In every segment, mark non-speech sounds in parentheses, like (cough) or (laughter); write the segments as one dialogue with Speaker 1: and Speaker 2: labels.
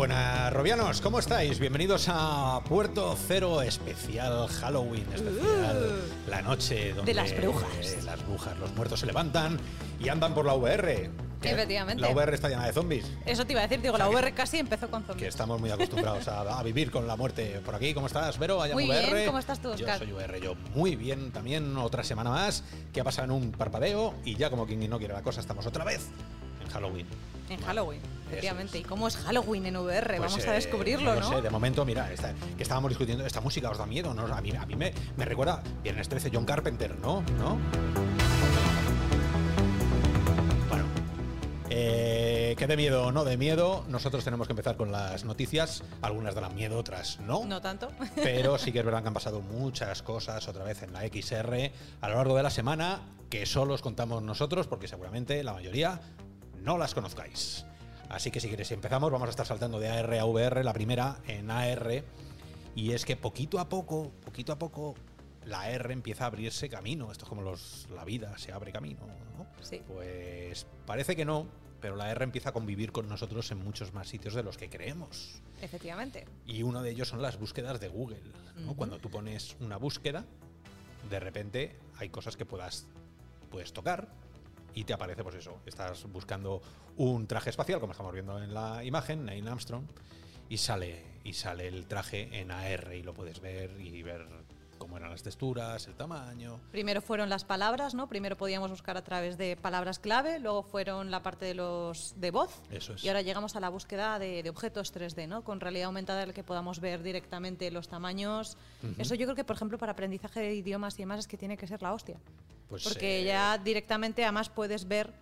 Speaker 1: buenas, Robianos, ¿cómo estáis? Bienvenidos a Puerto Cero Especial Halloween, especial la noche donde
Speaker 2: De las brujas.
Speaker 1: eh, las brujas, los muertos se levantan y andan por la VR. ¿Qué?
Speaker 2: Efectivamente.
Speaker 1: La VR está llena de zombies.
Speaker 2: Eso te iba a decir, digo,
Speaker 1: O sea
Speaker 2: la
Speaker 1: que-
Speaker 2: VR casi empezó con
Speaker 1: Que
Speaker 2: zombies.
Speaker 1: estamos muy acostumbrados a, a vivir con la muerte por aquí. ¿Cómo estás, Vero? Allá
Speaker 2: Muy bien,
Speaker 1: VR.
Speaker 2: ¿cómo estás tú,
Speaker 1: Yo soy VR, yo muy bien también. Otra semana más que ha pasado en un parpadeo y ya como quien no quiere la cosa, estamos otra vez en Halloween.
Speaker 2: En Halloween, efectivamente.
Speaker 1: es.
Speaker 2: ¿Y cómo es Halloween en VR?
Speaker 1: Pues,
Speaker 2: Vamos
Speaker 1: eh,
Speaker 2: a descubrirlo,
Speaker 1: no
Speaker 2: ¿no?
Speaker 1: sé, de momento, mira, esta- que estábamos discutiendo, ¿esta música os da miedo? ¿no? A mí, a mí me, me recuerda Viernes 13, John Carpenter, ¿no? ¿No? Bueno, eh, ¿qué de miedo o no de miedo? Nosotros tenemos que empezar con las noticias. Algunas dan miedo, otras no.
Speaker 2: No tanto. (laughs)
Speaker 1: Pero sí que es verdad que han pasado muchas cosas otra vez en la XR a lo largo de la semana que solo os contamos nosotros porque seguramente la mayoría no las conozcáis. Así que si queréis empezamos, vamos a estar saltando de AR a VR, la primera en AR. Y es que poquito a poco, poquito a poco, la R empieza a abrirse camino. Esto es como los, la vida se abre camino, ¿no?
Speaker 2: Sí.
Speaker 1: Pues parece que no, pero la R empieza a convivir con nosotros en muchos más sitios de los que creemos.
Speaker 2: Efectivamente.
Speaker 1: Y uno de ellos son las búsquedas de Google. Cuando tú pones una búsqueda, de repente hay cosas que puedas puedes tocar y te aparece, pues eso, estás buscando un traje espacial, como estamos viendo en la imagen, Neil Armstrong, y sale, y sale el traje en AR y lo puedes ver y ver cómo eran las texturas, el tamaño.
Speaker 2: Primero fueron las palabras, ¿no? Primero podíamos buscar a través de palabras clave, luego fueron la parte de los de voz.
Speaker 1: Eso es.
Speaker 2: Y ahora llegamos a la búsqueda de, de objetos 3D, ¿no? Con realidad aumentada en la que podamos ver directamente los tamaños. Eso yo creo que, por ejemplo, para aprendizaje de idiomas y demás es que tiene que ser la hostia.
Speaker 1: Pues,
Speaker 2: Porque
Speaker 1: eh,
Speaker 2: ya directamente además puedes ver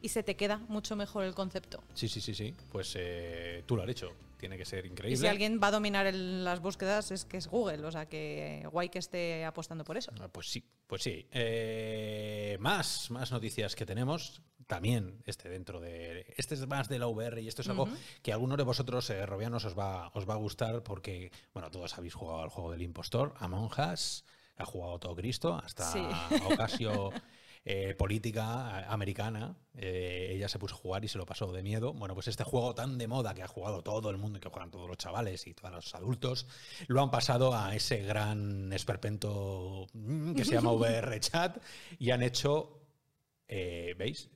Speaker 2: y se te queda mucho mejor el concepto.
Speaker 1: Sí, sí, sí, sí. Pues eh, tú lo has hecho. Tiene que ser increíble.
Speaker 2: Y si alguien va a dominar el- las búsquedas es que es Google, o sea que guay que esté apostando por eso.
Speaker 1: Ah, Pues sí, pues sí. Eh, más, más noticias que tenemos. También este dentro de. Este es más de la VR y esto es algo que a algunos de vosotros, eh, robianos, os va, os va a gustar porque, bueno, todos habéis jugado al juego del impostor, Among Us, ha jugado todo Cristo, hasta
Speaker 2: Sí.
Speaker 1: Ocasio. eh, política americana, eh, ella se puso a jugar y se lo pasó de miedo. Bueno, pues este juego tan de moda que ha jugado todo el mundo y que juegan todos los chavales y todos los adultos, lo han pasado a ese gran esperpento mm, que se llama (laughs) VR Chat y han hecho, eh, ¿veis?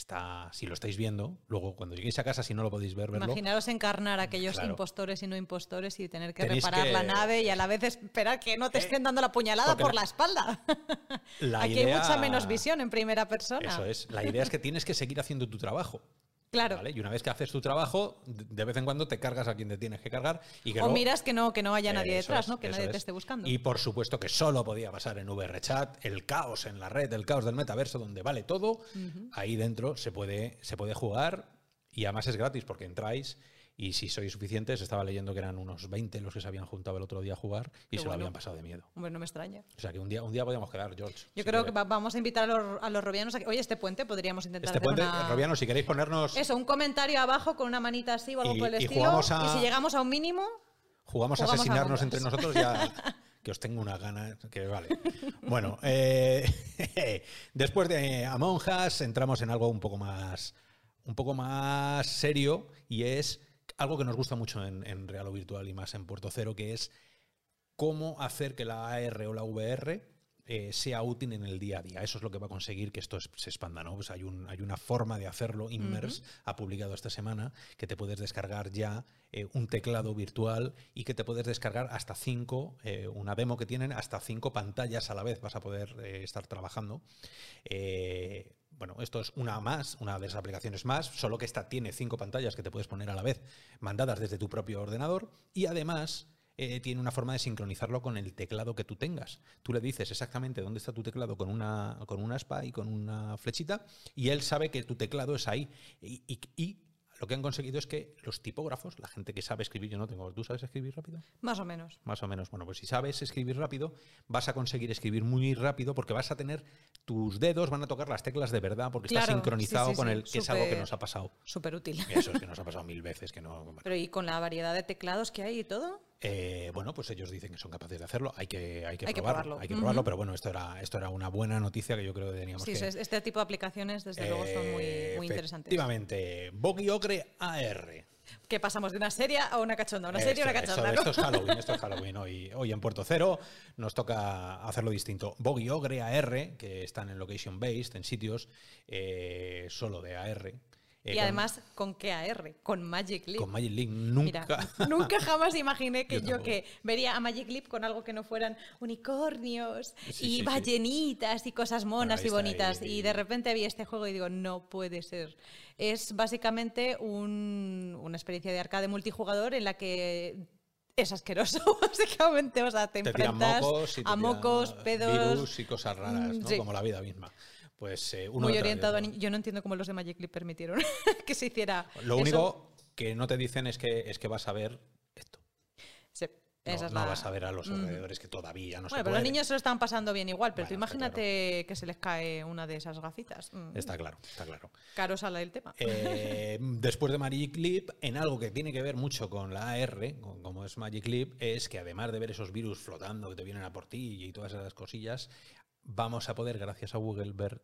Speaker 1: Está, si lo estáis viendo, luego cuando lleguéis a casa, si no lo podéis ver, verlo.
Speaker 2: Imaginaros encarnar a aquellos
Speaker 1: Claro.
Speaker 2: impostores y no impostores y tener que
Speaker 1: Tenéis
Speaker 2: reparar
Speaker 1: que-
Speaker 2: la nave y a la vez esperar que no te
Speaker 1: Eh,
Speaker 2: estén dando la puñalada
Speaker 1: porque
Speaker 2: por
Speaker 1: la-
Speaker 2: la espalda.
Speaker 1: La
Speaker 2: Aquí
Speaker 1: idea-
Speaker 2: hay mucha menos visión en primera persona.
Speaker 1: Eso es. La idea es que tienes que seguir haciendo tu trabajo.
Speaker 2: Claro.
Speaker 1: ¿vale? Y una vez que haces tu trabajo, de vez en cuando te cargas a quien te tienes que cargar. Y que
Speaker 2: O miras que no, que no haya nadie detrás,
Speaker 1: es,
Speaker 2: ¿no? Que nadie
Speaker 1: es.
Speaker 2: te esté buscando.
Speaker 1: Y por supuesto que solo podía pasar en VRChat, el caos en la red, el caos del metaverso, donde vale todo. Ahí dentro se puede, se puede jugar y además es gratis porque entráis. Y si sois suficientes, estaba leyendo que eran unos 20 los que se habían juntado el otro día a jugar y se lo habían pasado de miedo.
Speaker 2: Hombre, no me extraña.
Speaker 1: O sea que un día, un día podíamos quedar, George.
Speaker 2: Yo
Speaker 1: si
Speaker 2: creo que va- vamos a invitar a los, a los robianos a que, oye, este puente podríamos intentar
Speaker 1: Este
Speaker 2: hacer
Speaker 1: puente,
Speaker 2: una-
Speaker 1: Robiano, si queréis ponernos.
Speaker 2: Eso, un comentario abajo con una manita así o algo
Speaker 1: Y-
Speaker 2: por el
Speaker 1: y
Speaker 2: estilo.
Speaker 1: a-
Speaker 2: Y si llegamos a un mínimo,
Speaker 1: Jugamos a
Speaker 2: Jugamos a
Speaker 1: asesinarnos entre nosotros ya. (laughs) Que os tengo una gana, que vale. Bueno, eh, (laughs) después de Among Us entramos en algo un poco más, un poco más serio y es algo que nos gusta mucho en, en Real o Virtual y más en Puerto Cero, que es cómo hacer que la AR o la VR eh, sea útil en el día a día. Eso es lo que va a conseguir que esto es- se expanda, ¿no? Pues hay, un, hay una forma de hacerlo. Inmerse ha publicado esta semana que te puedes descargar ya eh, un teclado virtual y que te puedes descargar hasta cinco, eh, una demo que tienen, hasta cinco pantallas a la vez vas a poder eh, estar trabajando. Eh, bueno, esto es una más, una de las aplicaciones más, solo que esta tiene cinco pantallas que te puedes poner a la vez, mandadas desde tu propio ordenador y además eh, tiene una forma de sincronizarlo con el teclado que tú tengas. Tú le dices exactamente dónde está tu teclado con una, con una aspa y con una flechita y él sabe que tu teclado es ahí. Y lo que han conseguido es que los tipógrafos, la gente que sabe escribir, yo no tengo, ¿tú sabes escribir rápido?
Speaker 2: más o menos.
Speaker 1: Más o menos. Bueno, pues si sabes escribir rápido, vas a conseguir escribir muy rápido porque vas a tener tus dedos, van a tocar las teclas de verdad porque está sincronizado
Speaker 2: sí, sí,
Speaker 1: con el que es algo que nos ha pasado.
Speaker 2: Súper útil.
Speaker 1: Eso es que (laughs) nos ha pasado mil veces, que no. bueno.
Speaker 2: Pero y con la variedad de teclados que hay y todo.
Speaker 1: Eh, bueno, pues ellos dicen que son capaces de hacerlo. Hay que, hay que
Speaker 2: Hay que
Speaker 1: probarlo. Hay que probarlo, pero bueno, esto era, esto era una buena noticia que yo creo que teníamos
Speaker 2: Sí,
Speaker 1: que.
Speaker 2: este tipo de aplicaciones, desde luego, son muy, muy interesantes.
Speaker 1: Efectivamente. Boggy Ogre AR.
Speaker 2: Que pasamos de una serie a una cachonda, una serie a una cachonda.
Speaker 1: Esto,
Speaker 2: ¿no?
Speaker 1: esto es Halloween, esto es (laughs) Halloween. Hoy, hoy en Puerto Cero nos toca hacerlo distinto. Boggy Ogre AR, que están en location based, en sitios eh, solo de AR. Eh,
Speaker 2: Y
Speaker 1: con-
Speaker 2: además, ¿con qué AR? Con Magic Leap.
Speaker 1: con Magic
Speaker 2: Mira,
Speaker 1: nunca. (laughs)
Speaker 2: nunca jamás imaginé que
Speaker 1: Yo
Speaker 2: que vería a Magic Leap con algo que no fueran unicornios
Speaker 1: Sí,
Speaker 2: y
Speaker 1: sí, sí.
Speaker 2: ballenitas y cosas monas y bonitas.
Speaker 1: y-
Speaker 2: Y de repente vi este juego y digo, no puede ser. Es básicamente un- una experiencia de arcade multijugador en la que es asqueroso, (laughs) básicamente. O sea, te, enfrentas
Speaker 1: mocos,
Speaker 2: a mocos, pedos.
Speaker 1: virus y cosas raras, como la vida misma. Pues eh, uno
Speaker 2: muy orientado a. Yo no entiendo cómo los de Magic Leap permitieron (laughs) que se hiciera.
Speaker 1: Lo
Speaker 2: eso.
Speaker 1: único que no te dicen es que, es que vas a ver esto.
Speaker 2: Sí,
Speaker 1: No,
Speaker 2: esa es
Speaker 1: no
Speaker 2: la-
Speaker 1: vas a ver a los
Speaker 2: Mm.
Speaker 1: alrededores que todavía no se
Speaker 2: Bueno, pero
Speaker 1: puede.
Speaker 2: los niños se lo están pasando bien igual, pero tú
Speaker 1: Bueno,
Speaker 2: imagínate que se les cae una de esas gafitas. Mm,
Speaker 1: Está claro, está claro.
Speaker 2: Caro sale el tema.
Speaker 1: Eh, (laughs) después de Magic Leap, en algo que tiene que ver mucho con la AR, como es Magic Leap, es que además de ver esos virus flotando que te vienen a por ti y todas esas cosillas, vamos a poder, gracias a Google, ver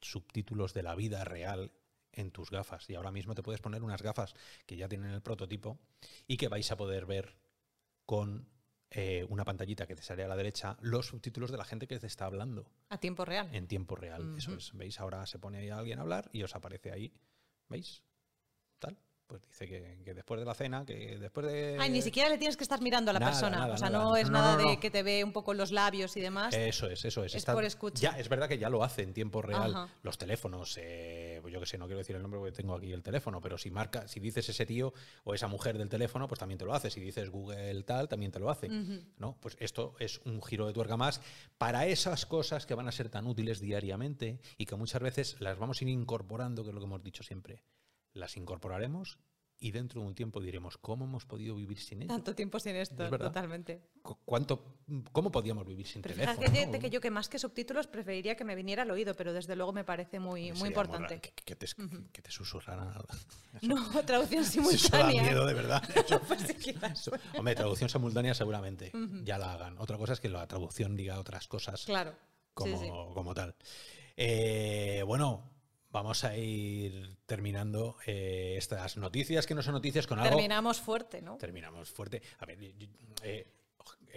Speaker 1: subtítulos de la vida real en tus gafas. Y ahora mismo te puedes poner unas gafas que ya tienen el prototipo y que vais a poder ver con eh, una pantallita que te sale a la derecha los subtítulos de la gente que te está hablando
Speaker 2: A tiempo real.
Speaker 1: en tiempo real. Eso es. ¿Veis? Ahora se pone ahí alguien a hablar y os aparece ahí. ¿Veis? Pues dice que, que después de la cena, que después de.
Speaker 2: Ay, ni siquiera le tienes que estar mirando a la
Speaker 1: Nada,
Speaker 2: persona.
Speaker 1: nada,
Speaker 2: o sea,
Speaker 1: nada.
Speaker 2: no es
Speaker 1: No,
Speaker 2: nada
Speaker 1: no, no.
Speaker 2: de que te ve un poco los labios y demás.
Speaker 1: Eso es, eso es.
Speaker 2: Es por escucha.
Speaker 1: Ya, es verdad que ya lo hace en tiempo real.
Speaker 2: Ajá.
Speaker 1: Los teléfonos, eh, pues yo que sé, no quiero decir el nombre porque tengo aquí el teléfono, pero si marca, si dices ese tío o esa mujer del teléfono, pues también te lo hace. Si dices Google tal, también te lo hace. ¿no? Pues esto es un giro de tuerca más para esas cosas que van a ser tan útiles diariamente y que muchas veces las vamos a ir incorporando, que es lo que hemos dicho siempre. Las incorporaremos y dentro de un tiempo diremos, ¿cómo hemos podido vivir sin ello?
Speaker 2: Tanto tiempo sin esto,
Speaker 1: Es
Speaker 2: totalmente.
Speaker 1: Cu- ¿Cuánto, ¿Cómo podíamos vivir sin
Speaker 2: Pero
Speaker 1: teléfono?
Speaker 2: fíjate
Speaker 1: no?
Speaker 2: que yo que más que subtítulos preferiría que me viniera al oído, pero desde luego me parece muy, muy importante.
Speaker 1: Que, que te, que te susurraran. (laughs)
Speaker 2: No, traducción (laughs)
Speaker 1: Eso da
Speaker 2: simultánea.
Speaker 1: miedo, de verdad. (laughs) Eso-
Speaker 2: Pues sí,
Speaker 1: eso- hombre, traducción simultánea seguramente ya la hagan. Otra cosa es que la traducción diga otras cosas
Speaker 2: Claro.
Speaker 1: como,
Speaker 2: Sí, sí.
Speaker 1: como tal. Eh, bueno, vamos a ir terminando eh, estas noticias que no son noticias con algo.
Speaker 2: Terminamos fuerte, ¿no?
Speaker 1: Terminamos fuerte. A ver, eh,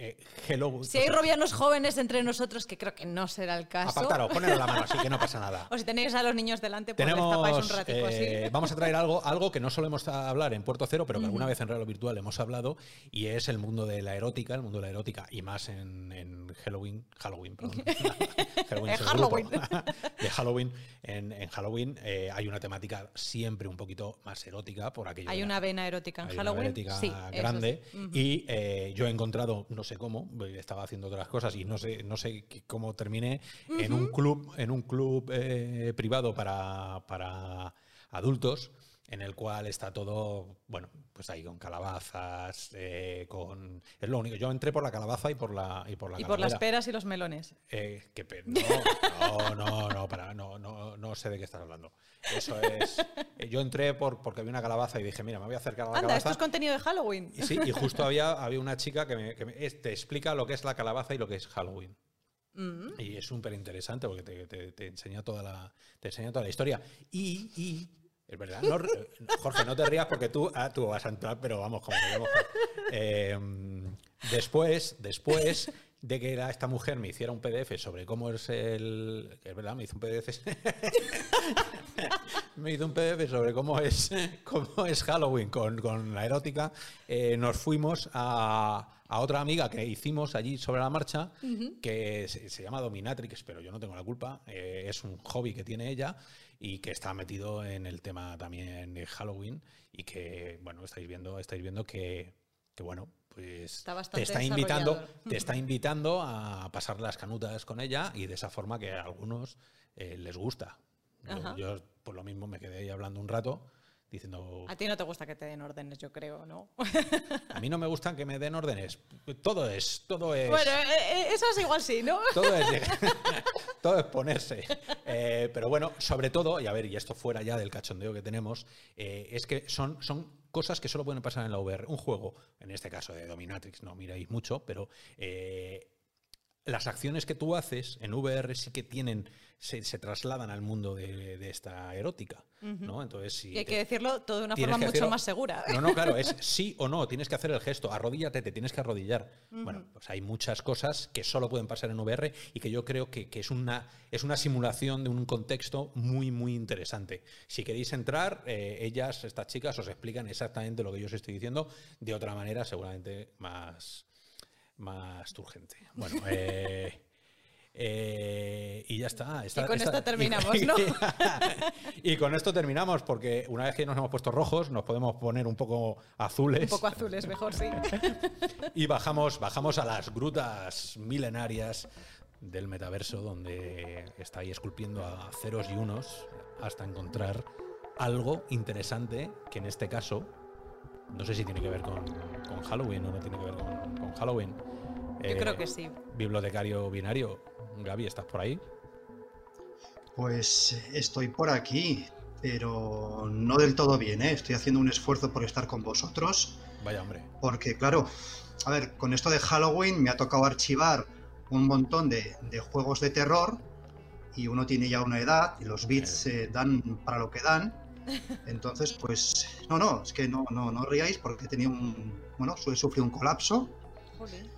Speaker 1: eh, hello.
Speaker 2: Si hay robianos jóvenes entre nosotros, que creo que no será el caso.
Speaker 1: Apartaros, ponedlo la mano así que no pasa nada. (laughs)
Speaker 2: O si tenéis a los niños delante, pues les tapáis
Speaker 1: Tenemos,
Speaker 2: un ratico
Speaker 1: eh,
Speaker 2: así.
Speaker 1: vamos a traer algo, algo que no solemos hablar en Puerto Cero, pero que alguna vez en Real Virtual hemos hablado, y es el mundo de la erótica, el mundo de la erótica, y más en, en Halloween, Halloween, perdón. (laughs) Halloween
Speaker 2: En
Speaker 1: es.
Speaker 2: Halloween. (laughs)
Speaker 1: de Halloween. En, en Halloween eh, hay una temática siempre un poquito más erótica por aquello.
Speaker 2: Hay una vena erótica en
Speaker 1: una
Speaker 2: Halloween.
Speaker 1: erótica
Speaker 2: sí,
Speaker 1: grande y eh, yo he encontrado no sé cómo eh, estaba haciendo otras cosas y no sé no sé cómo terminé en un club en un club eh, privado para, para adultos en el cual está todo bueno pues ahí con calabazas eh, con es lo único yo entré por la calabaza y por la y por la
Speaker 2: Y por las peras y los melones.
Speaker 1: Eh, qué pe- no, no, no, no, para, no, no, no sé de qué estás hablando. Eso es. eh, Yo entré por, porque vi una calabaza y dije, mira, me voy a acercar a la
Speaker 2: Anda, esto
Speaker 1: calabaza.
Speaker 2: es contenido de Halloween.
Speaker 1: Y sí, y justo había, había una chica que, me, que te explica lo que es la calabaza y lo que es Halloween.
Speaker 2: Mm.
Speaker 1: Y es súper interesante porque te, te- te enseña toda la, te enseña toda la historia. Y, y es verdad, no, Jorge, no te rías porque tú, ah, tú vas a entrar, pero vamos, como. Eh, después, después de que esta mujer me hiciera un PDF sobre cómo es el. Es verdad, me hizo un PDF. (laughs) me hizo un PDF sobre cómo es, cómo es Halloween con, con la erótica. eh, nos fuimos a, a otra amiga que hicimos allí sobre la marcha, que se, se llama Dominatrix, pero yo no tengo la culpa. eh, es un hobby que tiene ella y que está metido en el tema también de Halloween y que, bueno, estáis viendo, estáis viendo que, que bueno, pues
Speaker 2: Está
Speaker 1: te está invitando, te está (laughs) invitando a pasar las canutas con ella y de esa forma que a algunos eh, les gusta. Yo, por lo mismo, me quedé ahí hablando un rato diciendo,
Speaker 2: A ti no te gusta que te den órdenes, yo creo, ¿no? (laughs)
Speaker 1: a mí no me gustan que me den órdenes. Todo es, todo es...
Speaker 2: Bueno, eh, eh, eso es igual sí, ¿no? (laughs)
Speaker 1: Todo es, (laughs) todo es ponerse. Eh, pero bueno, sobre todo, y a ver, y esto fuera ya del cachondeo que tenemos, eh, es que son, son cosas que solo pueden pasar en la VR. Un juego, en este caso de Dominatrix, no miráis mucho, pero eh, las acciones que tú haces en VR sí que tienen, se, se trasladan al mundo de, de esta erótica, ¿no? Entonces, si
Speaker 2: Y hay
Speaker 1: te-
Speaker 2: que decirlo todo de una forma mucho
Speaker 1: hacerlo-
Speaker 2: más segura.
Speaker 1: No, no, claro, es (laughs) sí o no, tienes que hacer el gesto, arrodíllate, te tienes que arrodillar. Bueno, pues hay muchas cosas que solo pueden pasar en VR y que yo creo que, que es, una, es una simulación de un contexto muy, muy interesante. Si queréis entrar, eh, ellas, estas chicas, os explican exactamente lo que yo os estoy diciendo de otra manera, seguramente más, más turgente. Bueno, eh, eh, y ya está. Está-
Speaker 2: Y con
Speaker 1: está-
Speaker 2: esto terminamos, ¿no? (laughs)
Speaker 1: y con esto terminamos, porque una vez que nos hemos puesto rojos, nos podemos poner un poco azules.
Speaker 2: Un poco azules, mejor, sí. (laughs)
Speaker 1: Y bajamos, bajamos a las grutas milenarias del metaverso, donde está ahí esculpiendo a ceros y unos hasta encontrar algo interesante que en este caso, no sé si tiene que ver con, con Halloween o no tiene que ver con, con Halloween.
Speaker 2: Yo
Speaker 1: Eh,
Speaker 2: creo que sí.
Speaker 1: Bibliotecario binario, Gaby, ¿estás por ahí?
Speaker 3: Pues estoy por aquí, pero no del todo bien, ¿eh? Estoy haciendo un esfuerzo por estar con vosotros,
Speaker 1: Vaya hombre.
Speaker 3: porque claro, a ver, con esto de Halloween me ha tocado archivar un montón de, de juegos de terror y uno tiene ya una edad y los bits eh, dan para lo que dan. Entonces, pues, no, no, es que no, no, no ríais porque tenía un, bueno, su- sufrí un colapso.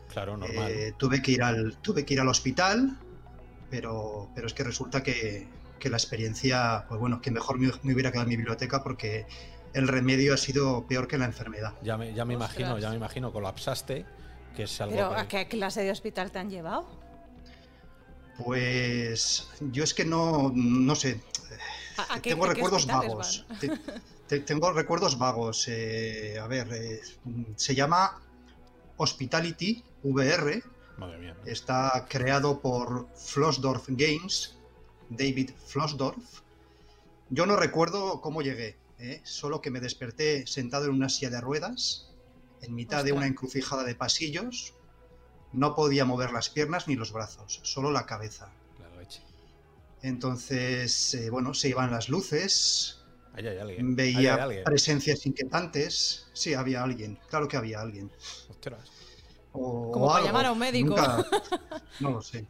Speaker 1: Claro, normal.
Speaker 3: eh, tuve, que ir al, tuve que ir al hospital, pero, pero es que resulta que, que la experiencia, pues bueno, que mejor me, me hubiera quedado en mi biblioteca porque el remedio ha sido peor que la enfermedad.
Speaker 1: Ya me, ya me
Speaker 2: Ostras.
Speaker 1: imagino, ya me imagino, colapsaste, que es algo
Speaker 2: Pero ¿a qué clase de hospital te han llevado?
Speaker 3: Pues yo es que no, no sé,
Speaker 2: ¿A, a qué-
Speaker 3: tengo
Speaker 2: qué
Speaker 3: recuerdos vagos.
Speaker 2: van?
Speaker 3: Te- te- tengo recuerdos vagos. eh, a ver, eh, se llama Hospitality VR.
Speaker 1: Madre mía.
Speaker 3: Está creado por Flossdorf Games, David Flossdorf. Yo no recuerdo cómo llegué, ¿eh? solo que me desperté sentado en una silla de ruedas, en mitad de una encrucijada de pasillos. No podía mover las piernas ni los brazos, solo la cabeza. Entonces, eh, bueno, se iban las luces,
Speaker 1: Ahí hay alguien. Ahí
Speaker 3: veía
Speaker 1: hay alguien.
Speaker 3: presencias inquietantes. Sí, había alguien, claro que había alguien.
Speaker 1: Ostras.
Speaker 3: O,
Speaker 2: Como
Speaker 3: o
Speaker 2: para
Speaker 3: algo.
Speaker 2: llamar a un médico.
Speaker 3: Nunca- (laughs) no lo sé.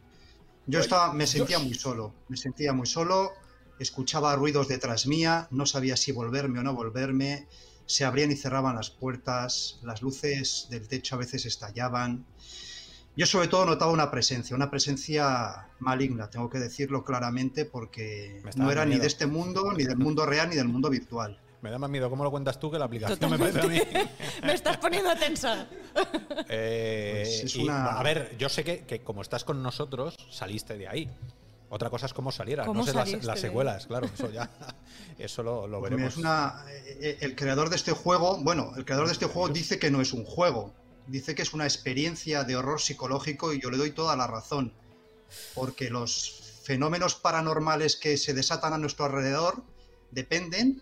Speaker 3: Yo estaba, me sentía muy solo, me sentía muy solo, escuchaba ruidos detrás mía, no sabía si volverme o no volverme, se abrían y cerraban las puertas, las luces del techo a veces estallaban. Yo sobre todo notaba una presencia, una presencia maligna, tengo que decirlo claramente, porque no era ni de este mundo, ni del mundo real, ni del mundo virtual.
Speaker 1: Me da más miedo cómo lo cuentas tú que la aplicación me parece a mí. (laughs)
Speaker 2: Me estás poniendo tensa. (laughs)
Speaker 1: Eh,
Speaker 3: Pues es
Speaker 1: y,
Speaker 3: una-
Speaker 1: A ver, yo sé que, que como estás con nosotros, saliste de ahí. Otra cosa es cómo salieras,
Speaker 2: ¿Cómo
Speaker 1: no sé las, secuelas, claro, eso ya, (laughs) eso lo, lo
Speaker 3: Pues
Speaker 1: veremos.
Speaker 3: Es una, eh, el creador de este juego, bueno, el creador de este juego dice que no es un juego, dice que es una experiencia de horror psicológico y yo le doy toda la razón, porque los fenómenos paranormales que se desatan a nuestro alrededor dependen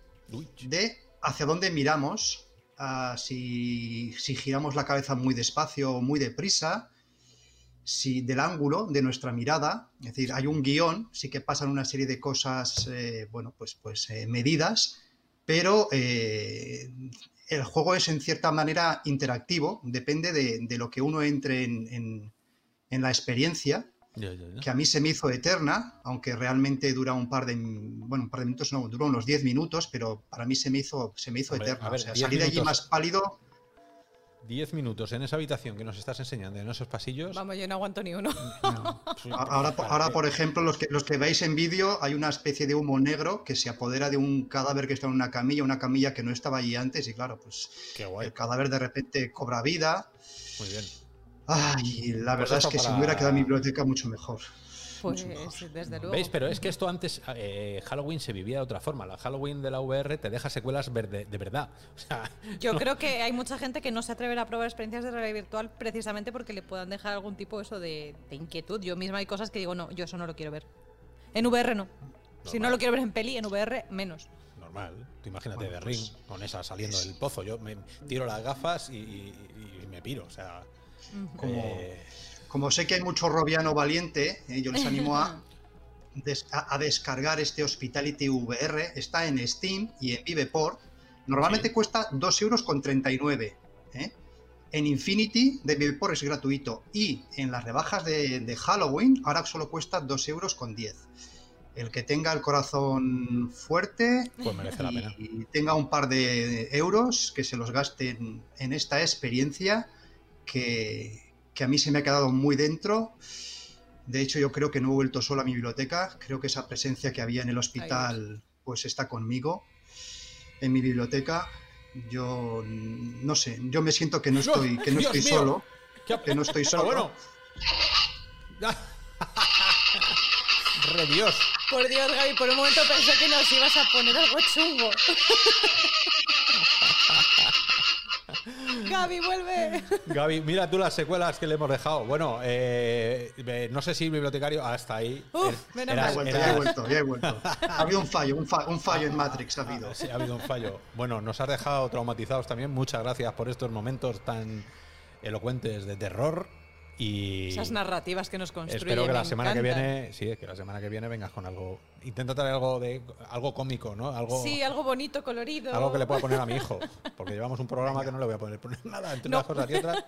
Speaker 3: de hacia dónde miramos, si, si giramos la cabeza muy despacio o muy deprisa, si del ángulo de nuestra mirada, es decir, hay un guion, sí que pasan una serie de cosas, eh, bueno, pues, pues eh, medidas, pero eh, el juego es en cierta manera interactivo, depende de, de lo que uno entre en, en- en la experiencia,
Speaker 1: ya, ya, ya.
Speaker 3: que a mí se me hizo eterna, aunque realmente dura un par de, bueno, un par de minutos, no, duró unos 10 minutos, pero para mí se me hizo, se me hizo
Speaker 1: Hombre,
Speaker 3: eterna.
Speaker 1: ver,
Speaker 3: o sea,
Speaker 1: 10
Speaker 3: salí de allí más pálido.
Speaker 1: Diez minutos en esa habitación que nos estás enseñando, en esos pasillos.
Speaker 2: Vamos, yo no aguanto ni uno. (laughs)
Speaker 1: Pf,
Speaker 3: A- Ahora,
Speaker 1: ¿para
Speaker 3: ahora
Speaker 1: qué?
Speaker 3: por ejemplo, los que, los que veis en vídeo, hay una especie de humo negro que se apodera de un cadáver que está en una camilla, una camilla que no estaba allí antes, y claro, pues
Speaker 1: Qué guay,
Speaker 3: el cadáver de repente cobra vida.
Speaker 1: muy bien.
Speaker 3: Ay, la
Speaker 1: Pues
Speaker 3: verdad es que
Speaker 1: para-
Speaker 3: me hubiera quedado en mi biblioteca mucho mejor.
Speaker 2: Pues desde luego.
Speaker 1: ¿Veis? Pero es que esto antes, eh, Halloween se vivía de otra forma. La Halloween de la VR te deja secuelas verde- de verdad. O sea,
Speaker 2: Yo creo que hay mucha gente que no se atreve a probar experiencias de realidad virtual precisamente porque le puedan dejar algún tipo eso de, de inquietud. Yo misma hay cosas que digo, no, yo eso no lo quiero ver. En VR no. Si no lo quiero ver en peli, en VR menos.
Speaker 1: normal. Tú imagínate
Speaker 3: Bueno,
Speaker 1: de
Speaker 3: pues,
Speaker 1: ring con esa saliendo
Speaker 3: es-
Speaker 1: del pozo. Yo me tiro las gafas y, y- y me piro. O sea.
Speaker 3: Como-
Speaker 1: eh,
Speaker 3: Como sé que hay mucho robiano valiente, eh, yo les animo a, (laughs) des- a, a descargar este Hospitality VR. Está en Steam y en Viveport. Normalmente
Speaker 1: Sí.
Speaker 3: cuesta 2 euros con 39. ¿eh? En Infinity, Devil Por es gratuito y en las rebajas de, de Halloween ahora solo cuesta 2 euros con 10. El que tenga el corazón fuerte
Speaker 1: Pues merece la pena.
Speaker 3: y tenga un par de euros que se los gasten en esta experiencia que, que a mí se me ha quedado muy dentro. De hecho, yo creo que no he vuelto solo a mi biblioteca. Creo que esa presencia que había en el hospital pues está conmigo en mi biblioteca. Yo no sé, yo me siento que no estoy, que no
Speaker 1: Dios
Speaker 3: estoy
Speaker 1: mío.
Speaker 3: solo,
Speaker 1: ¿Qué-
Speaker 3: que no estoy
Speaker 1: Pero
Speaker 3: solo.
Speaker 1: bueno. Re Dios.
Speaker 2: Por Dios, Gaby, por un momento pensé que nos ibas a poner algo chungo. Gaby, vuelve.
Speaker 1: Gaby, mira tú las secuelas que le hemos dejado. Bueno, eh, eh, no sé si bibliotecario hasta ahí.
Speaker 2: Uf,
Speaker 1: Er-
Speaker 2: menos
Speaker 3: Ya
Speaker 1: eras-
Speaker 3: he vuelto,
Speaker 1: eras-
Speaker 3: ya he vuelto, ya he vuelto. (laughs) Ha habido un fallo, un, fa- un fallo en Matrix ha habido.
Speaker 1: Ah, Sí, ha habido un fallo. Bueno, nos has dejado traumatizados también. Muchas gracias por estos momentos tan elocuentes de terror. Y
Speaker 2: Esas narrativas que nos construyen.
Speaker 1: espero que la semana que
Speaker 2: encantan.
Speaker 1: viene, sí, que la semana que viene vengas con algo. Intenta traer algo de algo cómico, ¿no? Algo,
Speaker 2: Sí, algo bonito, colorido.
Speaker 1: algo que le pueda poner a mi hijo. Porque llevamos un programa que no le voy a poner nada entre
Speaker 2: No.
Speaker 1: unas cosas y otras.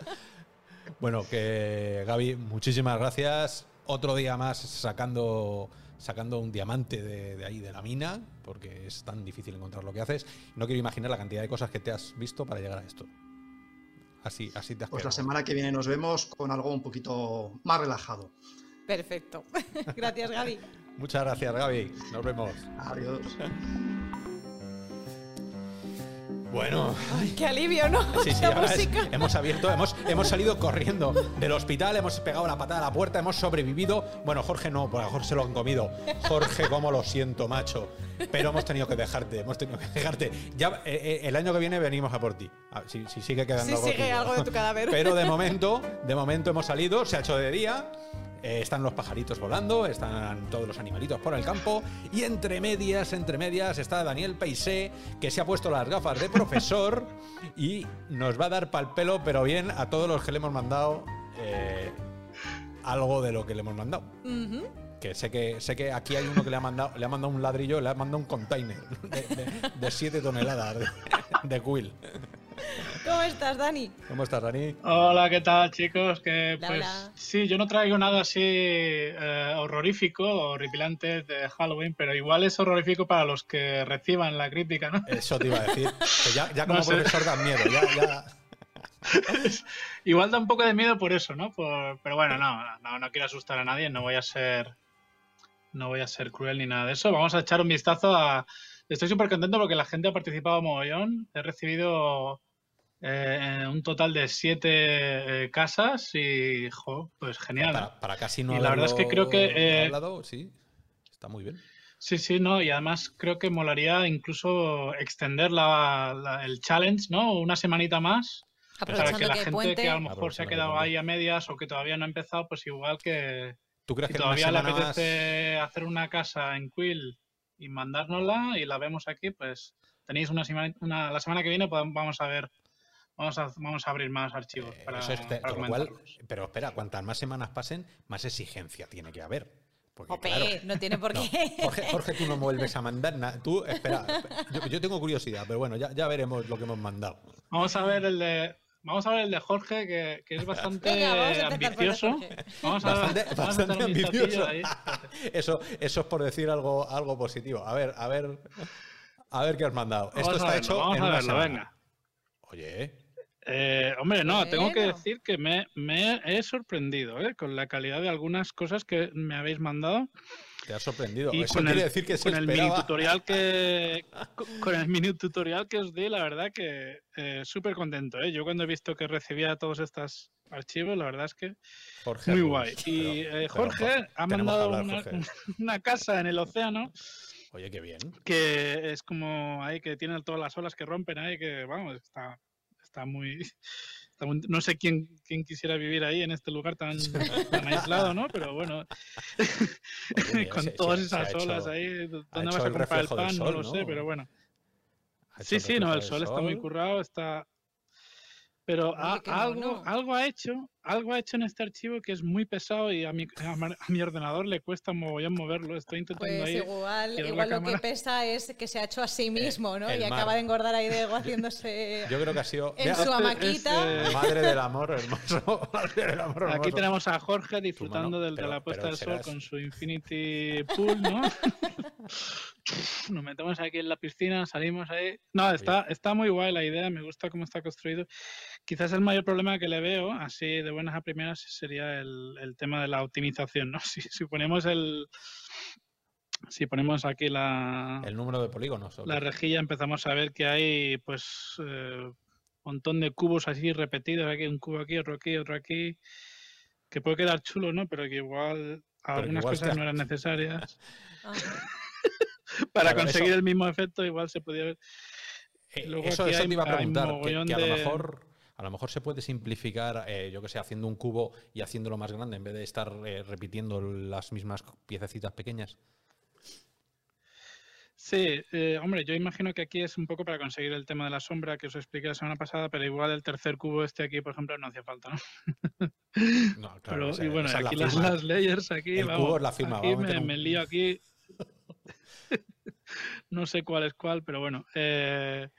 Speaker 1: Bueno, que Gaby, muchísimas gracias. Otro día más sacando sacando un diamante de, de ahí de la mina, porque es tan difícil encontrar lo que haces. No quiero imaginar la cantidad de cosas que te has visto para llegar a esto. Así, así te has
Speaker 3: Pues la semana que viene nos vemos con algo un poquito más relajado.
Speaker 2: Perfecto. (laughs) Gracias, Gaby.
Speaker 1: Muchas gracias, Gaby. Nos vemos.
Speaker 3: Adiós.
Speaker 1: Bueno,
Speaker 2: Qué alivio, ¿no?
Speaker 1: Sí, sí,
Speaker 2: la
Speaker 1: es-
Speaker 2: música.
Speaker 1: hemos abierto, hemos, hemos salido corriendo del hospital, hemos pegado la patada a la puerta, hemos sobrevivido. Bueno, Jorge no, por Jorge se lo han comido. Jorge, cómo lo siento, macho. Pero hemos tenido que dejarte, hemos tenido que dejarte. Ya eh, eh, el año que viene venimos a por ti. Ah, Si, si sigue quedando algo
Speaker 2: sigue algo de tu cadáver.
Speaker 1: Pero de momento, de momento hemos salido, se ha hecho de día. Eh, están los pajaritos volando, están todos los animalitos por el campo y entre medias, entre medias está Daniel Peisé que se ha puesto las gafas de profesor y nos va a dar pal pelo, pero bien a todos los que le hemos mandado eh, algo de lo que le hemos mandado. Que sé que sé que aquí hay uno que le ha mandado, le ha mandado un ladrillo, le ha mandado un container de 7 toneladas de, de quill. (laughs)
Speaker 2: ¿Cómo estás, Dani?
Speaker 1: ¿Cómo estás, Dani?
Speaker 4: Hola, ¿qué tal, chicos? Que pues
Speaker 2: hola.
Speaker 4: sí, yo no traigo nada así eh, horrorífico o horripilante de Halloween, pero igual es horrorífico para los que reciban la crítica, ¿no?
Speaker 1: Eso te iba a decir. Que ya, ya (laughs) como
Speaker 4: No sé.
Speaker 1: profesor miedo. Ya, ya- (laughs)
Speaker 4: Igual da un poco de miedo por eso, ¿no? Por- pero bueno, no, no, no quiero asustar a nadie, no voy a ser no voy a ser cruel ni nada de eso. Vamos a echar un vistazo a. Estoy súper contento porque la gente ha participado mogollón. He recibido eh, un total de siete eh, casas y, jo, pues genial.
Speaker 1: para, para casi no
Speaker 4: Y la verdad es que creo que,
Speaker 1: haberlo
Speaker 4: eh,
Speaker 1: hablado, sí. Está muy bien.
Speaker 4: Sí, sí, no, y además creo que molaría incluso extender la, la- el challenge, ¿no? Una semanita más, para que la
Speaker 2: que
Speaker 4: gente
Speaker 2: puente.
Speaker 4: que a lo mejor se ha quedado ahí a medias o que todavía no ha empezado, pues igual que
Speaker 1: ¿Tú crees
Speaker 4: si
Speaker 1: que
Speaker 4: todavía le
Speaker 1: más-
Speaker 4: apetece hacer una casa en Quill y mandárnosla y la vemos aquí, pues tenéis una semana, una, la semana que viene podemos- vamos a ver, vamos a, vamos a abrir más archivos
Speaker 1: Eh,
Speaker 4: para,
Speaker 1: eso es te-
Speaker 4: para
Speaker 1: con lo cual-
Speaker 4: comentarlos.
Speaker 1: pero espera, cuantas más semanas pasen, más exigencia tiene que haber. Porque,
Speaker 2: Ope,
Speaker 1: claro,
Speaker 2: no tiene por (laughs)
Speaker 1: no,
Speaker 2: qué.
Speaker 1: Jorge, Jorge, tú no vuelves a mandar nada. Tú, espera, yo, yo tengo curiosidad, pero bueno, ya, ya veremos lo que hemos mandado.
Speaker 4: Vamos a ver el de Vamos a ver el de Jorge, que, que es bastante
Speaker 2: Venga, vamos a
Speaker 4: ambicioso. Vamos a,
Speaker 1: Bastante,
Speaker 4: vamos
Speaker 1: bastante ambicioso.
Speaker 4: ahí.
Speaker 1: Eso, eso es por decir algo, algo positivo. A ver, a ver, a ver qué has mandado. Esto
Speaker 4: Vamos
Speaker 1: está
Speaker 4: verlo,
Speaker 1: hecho
Speaker 4: vamos
Speaker 1: en
Speaker 4: a
Speaker 1: una
Speaker 4: verlo,
Speaker 1: semana.
Speaker 4: venga.
Speaker 1: Oye,
Speaker 4: Eh, hombre, no, tengo que
Speaker 2: Bueno.
Speaker 4: decir que me, me he sorprendido ¿eh? con la calidad de algunas cosas que me habéis mandado.
Speaker 1: te has sorprendido.
Speaker 4: Y
Speaker 1: Eso
Speaker 4: con
Speaker 1: quiere
Speaker 4: el,
Speaker 1: decir que se
Speaker 4: con el mini
Speaker 1: esperaba.
Speaker 4: tutorial que (laughs) co- con el mini tutorial que os di, la verdad que eh, súper contento. ¿eh? Yo cuando he visto que recibía todos estos archivos, la verdad es que
Speaker 1: Jorge
Speaker 4: muy guay. Y
Speaker 1: pero-
Speaker 4: eh,
Speaker 1: pero,
Speaker 4: Jorge
Speaker 1: Jorge,
Speaker 4: ha mandado
Speaker 1: hablar,
Speaker 4: una,
Speaker 1: Jorge. (laughs)
Speaker 4: una casa en el océano
Speaker 1: Oye, qué bien.
Speaker 4: que es como ahí que tiene todas las olas que rompen ahí, que vamos, está, está muy... está muy- no sé quién, quién quisiera vivir ahí en este lugar tan, tan aislado, ¿no? Pero bueno,
Speaker 1: Oye, (laughs)
Speaker 4: con
Speaker 1: se-
Speaker 4: todas
Speaker 1: se- se ha
Speaker 4: esas
Speaker 1: hecho-
Speaker 4: olas ahí, ¿dónde vas a comprar el pan?
Speaker 1: sol,
Speaker 4: no lo sé, pero bueno. Sí, sí, no, el sol está muy currado, está... Pero a- algo, algo ha hecho, algo ha hecho en este archivo que es muy pesado y a mi, a a mi ordenador le cuesta mogollón moverlo. Estoy intentando
Speaker 2: Pues
Speaker 4: ahí.
Speaker 2: igual, igual lo que
Speaker 4: cámara.
Speaker 2: pesa es que se ha hecho a sí mismo, ¿no?
Speaker 1: el
Speaker 2: Y
Speaker 1: mar.
Speaker 2: acaba de engordar ahí Diego (laughs) haciéndose
Speaker 1: Yo creo que ha sido.
Speaker 2: en su
Speaker 4: este es,
Speaker 2: hamaquita.
Speaker 4: eh,
Speaker 1: Madre del amor hermoso. (laughs) Madre del amor
Speaker 4: Aquí
Speaker 1: hermoso.
Speaker 4: tenemos a Jorge disfrutando del-
Speaker 1: pero-
Speaker 4: de la puesta del sol con su Infinity Pool, ¿no? (laughs) Nos metemos aquí en la piscina, salimos ahí. No, está, está muy guay la idea, me gusta cómo está construido. Quizás el mayor problema que le veo, así de buenas a primeras, sería el, el tema de la optimización, ¿no? (laughs) Si, si ponemos el. Si ponemos aquí la,
Speaker 1: El número de polígonos. ¿o
Speaker 4: la rejilla empezamos a ver que hay pues un montón de cubos así repetidos, aquí un cubo aquí, otro aquí, otro aquí, que puede quedar chulo, ¿no? Pero que igual algunas
Speaker 1: igual
Speaker 4: cosas no eran necesarias.
Speaker 2: Ajá. (laughs)
Speaker 4: Para
Speaker 1: Claro,
Speaker 4: conseguir
Speaker 1: eso-
Speaker 4: el mismo efecto igual se podía ver.
Speaker 1: Eh,
Speaker 4: Luego
Speaker 1: eso eso
Speaker 4: hay-
Speaker 1: te iba a preguntar. Que, que a lo
Speaker 4: de-
Speaker 1: mejor. A lo mejor se puede simplificar, eh, yo que sé, haciendo un cubo y haciéndolo más grande en vez de estar eh, repitiendo las mismas piececitas pequeñas.
Speaker 4: Sí, eh, hombre, yo imagino que aquí es un poco para conseguir el tema de la sombra que os expliqué la semana pasada, pero igual el tercer cubo este aquí, por ejemplo, no hacía falta, ¿no? (laughs)
Speaker 1: No, claro,
Speaker 4: Pero, y bueno,
Speaker 1: la
Speaker 4: aquí las, layers, aquí,
Speaker 1: El
Speaker 4: vamos,
Speaker 1: cubo es la firma,
Speaker 4: aquí
Speaker 1: un-
Speaker 4: me lío aquí. (laughs) no sé cuál es cuál, pero bueno. eh,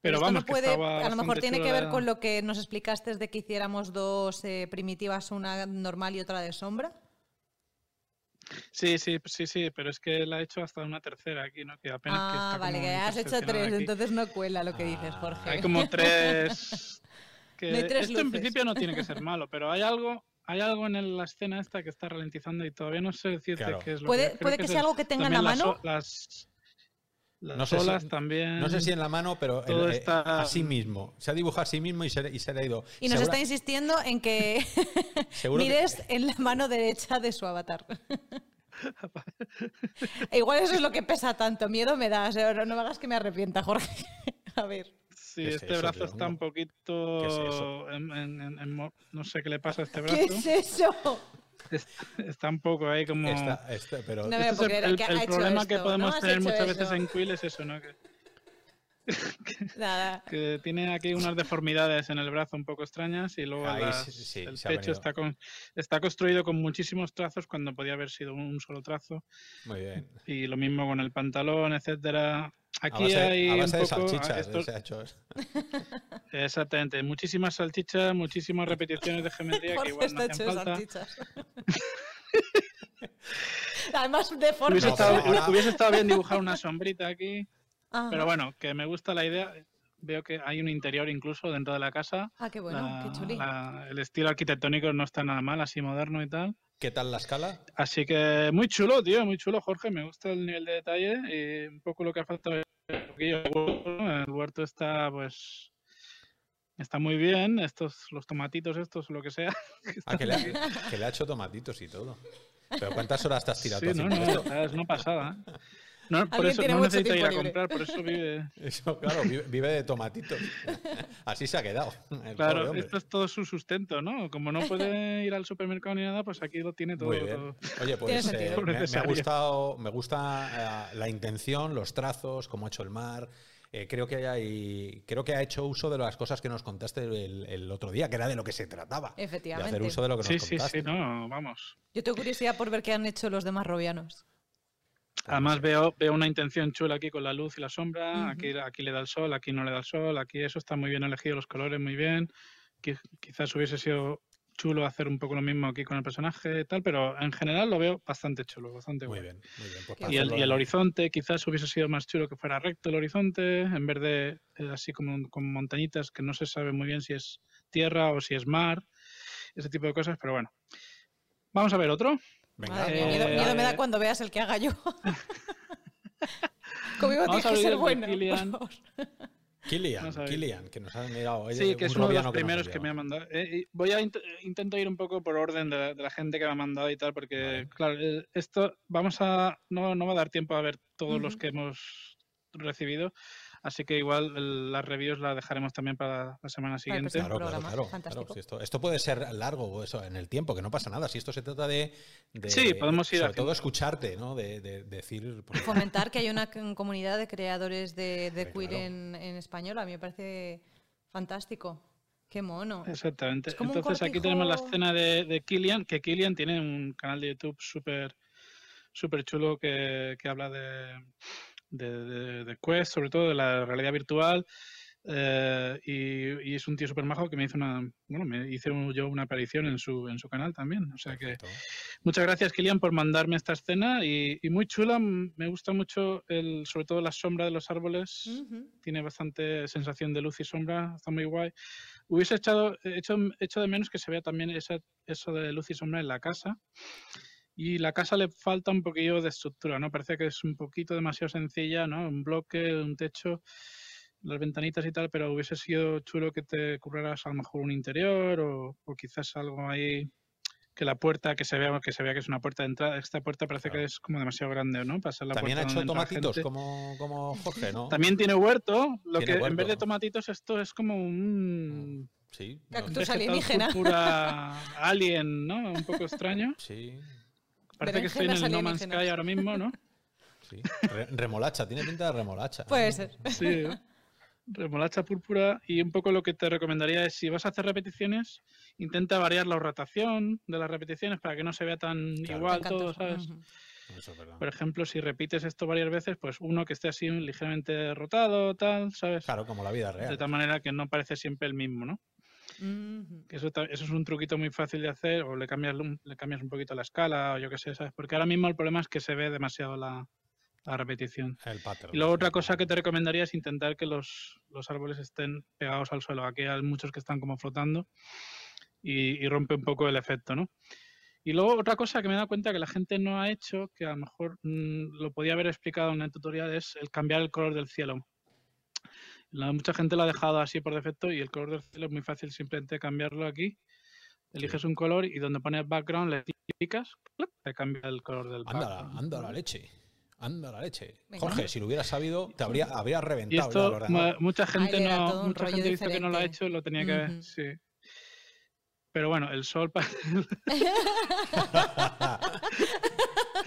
Speaker 4: pero
Speaker 2: esto
Speaker 4: vamos,
Speaker 2: no
Speaker 4: que
Speaker 2: puede, a lo mejor tiene que ver
Speaker 4: la-
Speaker 2: con lo que nos explicaste de que hiciéramos dos eh, primitivas, una normal y otra de sombra.
Speaker 4: Sí, sí, sí, sí, pero es que la he hecho hasta una tercera aquí, ¿no? Que apenas que
Speaker 2: Ah,
Speaker 4: está
Speaker 2: vale, que has hecho tres,
Speaker 4: aquí.
Speaker 2: entonces no cuela lo que dices,
Speaker 1: Ah.
Speaker 2: Jorge.
Speaker 4: Hay como tres. (laughs) que
Speaker 2: No hay tres
Speaker 4: esto en principio no tiene que ser (laughs) malo, pero hay algo, hay algo en el- la escena esta que está ralentizando y todavía no sé decirte
Speaker 1: Claro.
Speaker 4: qué es lo
Speaker 2: Puede-
Speaker 4: que
Speaker 2: puede que sea algo que tengan
Speaker 4: también
Speaker 2: a
Speaker 4: las
Speaker 2: mano.
Speaker 4: Las, las
Speaker 1: No sé si-
Speaker 4: también.
Speaker 1: No sé si en la mano, pero
Speaker 4: Todo
Speaker 1: el- eh,
Speaker 4: está-
Speaker 1: a sí mismo. Se ha dibujado a sí mismo y se, y se le ha ido.
Speaker 2: Y nos
Speaker 1: Segura-
Speaker 2: está insistiendo en que (laughs) mires en la mano derecha de su avatar. (laughs) E Igual eso es lo que pesa tanto. Miedo me das. eh, No, no me hagas que me arrepienta, Jorge. (laughs) A ver.
Speaker 4: Sí,
Speaker 1: ¿Qué es
Speaker 4: este
Speaker 1: eso,
Speaker 4: brazo está un poquito.
Speaker 1: ¿Qué es eso?
Speaker 4: en- en- en- en mo- no sé qué le pasa a este
Speaker 2: ¿Qué
Speaker 4: brazo.
Speaker 2: es eso? (laughs)
Speaker 4: Está, un poco ahí como.
Speaker 1: Está- está- pero
Speaker 2: No
Speaker 4: Este es el, problema que podemos tener muchas
Speaker 2: eso.
Speaker 4: veces en Quill es eso, ¿no? Que, (laughs)
Speaker 2: Nada.
Speaker 4: que tiene aquí unas deformidades en el brazo un poco extrañas y luego
Speaker 1: Ahí
Speaker 4: las-
Speaker 1: sí- sí,
Speaker 4: el pecho está, con, está construido con muchísimos trazos cuando podía haber sido un solo trazo.
Speaker 1: Muy bien.
Speaker 4: Y lo mismo con el pantalón, etcétera.
Speaker 1: A
Speaker 4: Aquí
Speaker 1: base,
Speaker 4: hay
Speaker 1: a base
Speaker 4: un
Speaker 1: de
Speaker 4: poco.
Speaker 1: salchichas
Speaker 4: esto-
Speaker 1: se ha hecho eso. (laughs)
Speaker 4: exactamente, muchísimas salchichas, muchísimas repeticiones de geometría que igual no
Speaker 2: está
Speaker 4: hacían
Speaker 2: hecho de
Speaker 4: falta.
Speaker 2: salchichas. (laughs) Además, deforme.
Speaker 4: Hubiese,
Speaker 1: No,
Speaker 4: estado,
Speaker 1: ahora-
Speaker 4: hubiese estado bien dibujar una sombrita aquí,
Speaker 2: Ajá.
Speaker 4: pero bueno, que me gusta la idea. Veo que hay un interior incluso dentro de la casa.
Speaker 2: Ah, qué bueno,
Speaker 4: La-
Speaker 2: qué chuli.
Speaker 4: la- el estilo arquitectónico no está nada mal, así moderno y tal.
Speaker 1: ¿Qué tal la escala?
Speaker 4: Así que muy chulo, tío, muy chulo, Jorge. Me gusta el nivel de detalle y un poco lo que ha faltado. El huerto está, pues, está muy bien. Estos, los tomatitos estos, lo que sea. (laughs)
Speaker 1: Ah, que le, ha, que le ha hecho tomatitos y todo. Pero ¿cuántas horas te has tirado
Speaker 4: Sí, no, no,
Speaker 1: esto?
Speaker 4: es una pasada. ¿eh? No, por eso
Speaker 2: tiene
Speaker 4: no
Speaker 2: mucho
Speaker 4: necesita ir a comprar, por eso vive. (laughs)
Speaker 1: Eso, claro, vive, vive de tomatitos. (laughs) Así se ha quedado.
Speaker 4: Claro, esto es todo su sustento, ¿no? Como no puede (laughs) ir al supermercado ni nada, pues aquí lo tiene todo.
Speaker 1: Muy bien.
Speaker 4: todo.
Speaker 1: Oye, pues eh, me, me ha gustado, me gusta eh, la intención, los trazos, cómo ha hecho el mar. Eh, creo que hay, creo que ha hecho uso de las cosas que nos contaste el, el otro día, que era de lo que se trataba. De
Speaker 2: Efectivamente.
Speaker 1: hacer uso de lo que
Speaker 4: Sí,
Speaker 1: nos
Speaker 4: sí,
Speaker 1: contaste.
Speaker 4: sí, no, vamos.
Speaker 2: Yo tengo curiosidad por ver qué han hecho los demás robianos.
Speaker 4: Además veo, veo una intención chula aquí con la luz y la sombra, aquí, aquí le da el sol, aquí no le da el sol, aquí eso está muy bien elegido, los colores muy bien. Qui- Quizás hubiese sido chulo hacer un poco lo mismo aquí con el personaje y tal, pero en general lo veo bastante chulo, bastante
Speaker 1: Muy
Speaker 4: guay.
Speaker 1: bien, muy bien. Pues
Speaker 2: Y
Speaker 4: el, y el horizonte quizás hubiese sido más chulo que fuera recto el horizonte, en vez de eh, así como con montañitas que no se sabe muy bien si es tierra o si es mar, ese tipo de cosas, pero bueno. Vamos a ver otro.
Speaker 1: Venga,
Speaker 2: Madre mía,
Speaker 4: eh,
Speaker 2: miedo, miedo me da
Speaker 4: eh,
Speaker 2: cuando veas el que haga yo. (laughs) Conmigo tienes que ser bueno. por
Speaker 4: Kilian.
Speaker 2: favor.
Speaker 4: Ver.
Speaker 1: Killian, que nos ha mirado.
Speaker 4: Sí, que es uno de los primeros que me ha mandado. Eh, voy a int- intento ir un poco por orden de la, de la gente que me ha mandado y tal, porque,
Speaker 1: Vale.
Speaker 4: claro, eh, esto vamos a. No, no va a dar tiempo a ver todos los que hemos recibido, así que igual el- las reviews las dejaremos también para la semana siguiente.
Speaker 1: Claro, claro, claro,
Speaker 2: fantástico.
Speaker 1: claro, si esto, esto puede ser largo o eso en el tiempo, que no pasa nada. Si esto se trata de, de-
Speaker 4: Sí, podemos ir
Speaker 1: sobre
Speaker 4: haciendo.
Speaker 1: todo escucharte, ¿no? De, de- decir por-
Speaker 2: Fomentar que hay una comunidad de creadores de, queer
Speaker 1: claro.
Speaker 2: en, en español, a mí me parece fantástico. Qué mono.
Speaker 4: Exactamente. Entonces aquí tenemos la escena de, de Killian, que Killian tiene un canal de YouTube súper súper chulo que, que habla de, de, de- de Quest, sobre todo de la realidad virtual. eh, y, y es un tío súper majo que me hizo una, bueno, me hice un- yo una aparición en su, en su canal también. O sea que
Speaker 1: Perfecto.
Speaker 4: muchas gracias, Kilian, por mandarme esta escena y, y muy chula. Me gusta mucho, el, sobre todo la sombra de los árboles
Speaker 2: Ujú.
Speaker 4: tiene bastante sensación de luz y sombra, está muy guay. Hubiese echado, hecho, hecho de menos que se vea también esa, eso de luz y sombra en la casa. Y la casa le falta un poquillo de estructura, ¿no? Parece que es un poquito demasiado sencilla, ¿no? Un bloque, un techo, las ventanitas y tal, pero hubiese sido chulo que te curraras a lo mejor un interior o, o quizás algo ahí que la puerta que se vea que se vea que es una puerta de entrada esta puerta parece
Speaker 1: Claro.
Speaker 4: que es como demasiado grande no para ser la
Speaker 1: También ha hecho tomatitos como, como Jorge, ¿no?
Speaker 4: También tiene huerto, lo
Speaker 1: Tiene
Speaker 4: que en vez de tomatitos esto es como un
Speaker 1: Sí.
Speaker 2: Cactus.
Speaker 1: no,
Speaker 4: un
Speaker 2: Cactus alienígena. (laughs)
Speaker 4: alien, ¿no? Un poco extraño.
Speaker 1: Sí,
Speaker 4: Parece que estoy en el No Man's. Sky ahora mismo, ¿no? (laughs)
Speaker 1: sí. Re- remolacha, tiene pinta de remolacha.
Speaker 2: Puede
Speaker 1: ¿no?
Speaker 2: ser.
Speaker 4: Sí. ¿eh? Remolacha púrpura y un poco lo que te recomendaría es si vas a hacer repeticiones, intenta variar la rotación de las repeticiones para que no se vea tan
Speaker 1: Claro.
Speaker 4: igual todo, ¿sabes?
Speaker 1: Eso es.
Speaker 4: Por ejemplo, si repites esto varias veces, pues uno que esté así ligeramente rotado, tal, ¿sabes?
Speaker 1: Claro, como la vida
Speaker 4: De
Speaker 1: real.
Speaker 4: tal manera que no parece siempre el mismo, ¿no? Eso, es un truquito muy fácil de hacer, o le cambias, un- le cambias un poquito la escala, o yo qué sé, ¿sabes? Porque ahora mismo el problema es que se ve demasiado la, la repetición.
Speaker 1: El pattern.
Speaker 4: Y luego otra cosa que te recomendaría es intentar que los, los árboles estén pegados al suelo. Aquí hay muchos que están como flotando y, y rompe un poco el efecto, ¿no? Y luego otra cosa que me he dado cuenta que la gente no ha hecho, que a lo mejor mm, lo podía haber explicado en el tutorial, es el cambiar el color del cielo. La- mucha gente lo ha dejado así por defecto y el color del cielo es muy fácil simplemente cambiarlo aquí. Eliges un color y donde pone background le clicas, ¡plup! te cambia el color del
Speaker 1: Anda,
Speaker 4: background.
Speaker 1: anda la leche. Anda la leche.
Speaker 2: Venga.
Speaker 1: Jorge, si lo hubieras sabido, te habría, habría
Speaker 4: Y
Speaker 1: reventado el
Speaker 4: esto mucha gente no, mucha gente visto que no lo ha hecho, lo tenía que ver, sí. Pero bueno, el sol, (laughs)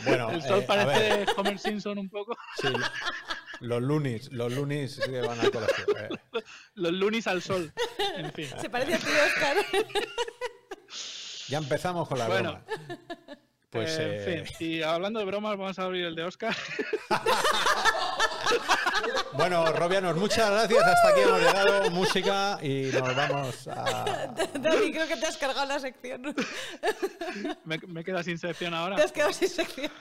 Speaker 1: Bueno, (laughs)
Speaker 4: el sol
Speaker 1: eh,
Speaker 4: parece Homer Simpson un poco.
Speaker 1: sí, (laughs) los lunis, los lunis que van al colegio. eh.
Speaker 4: Los lunis al sol. En fin.
Speaker 2: Se parece a ti, Oscar.
Speaker 1: Ya empezamos con la
Speaker 4: Bueno,
Speaker 1: broma. Pues
Speaker 4: Eh,
Speaker 1: eh,
Speaker 4: en fin. Y hablando de bromas, vamos a abrir el de Oscar. (laughs)
Speaker 1: bueno, Robianos, muchas gracias. Hasta aquí hemos llegado. Música y nos vamos a. (laughs)
Speaker 2: Dani, creo que te has cargado la sección.
Speaker 4: me, me queda sin sección ahora.
Speaker 2: Te has quedado sin sección.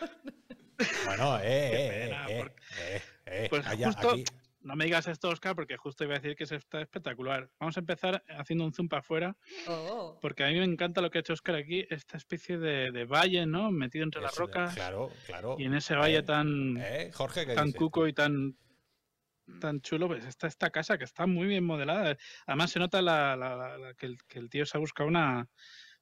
Speaker 1: Bueno, eh, eh,
Speaker 4: pena,
Speaker 1: eh,
Speaker 4: porque-
Speaker 1: eh, eh,
Speaker 4: Pues
Speaker 1: allá,
Speaker 4: justo-
Speaker 1: aquí.
Speaker 4: No me digas esto, Oscar, porque justo iba a decir que es está espectacular. Vamos a empezar haciendo un zoom para afuera,
Speaker 2: Oh.
Speaker 4: porque a mí me encanta lo que ha hecho Oscar aquí, esta especie de, de valle, ¿no? Metido entre las rocas.
Speaker 1: Claro, claro.
Speaker 4: Y en ese valle
Speaker 1: Eh,
Speaker 4: tan,
Speaker 1: eh, Jorge, ¿qué
Speaker 4: tan
Speaker 1: dices?
Speaker 4: cuco y tan tan chulo, pues está esta casa que está muy bien modelada. Además se nota la, la- la- la- que, el, que el tío se ha buscado una,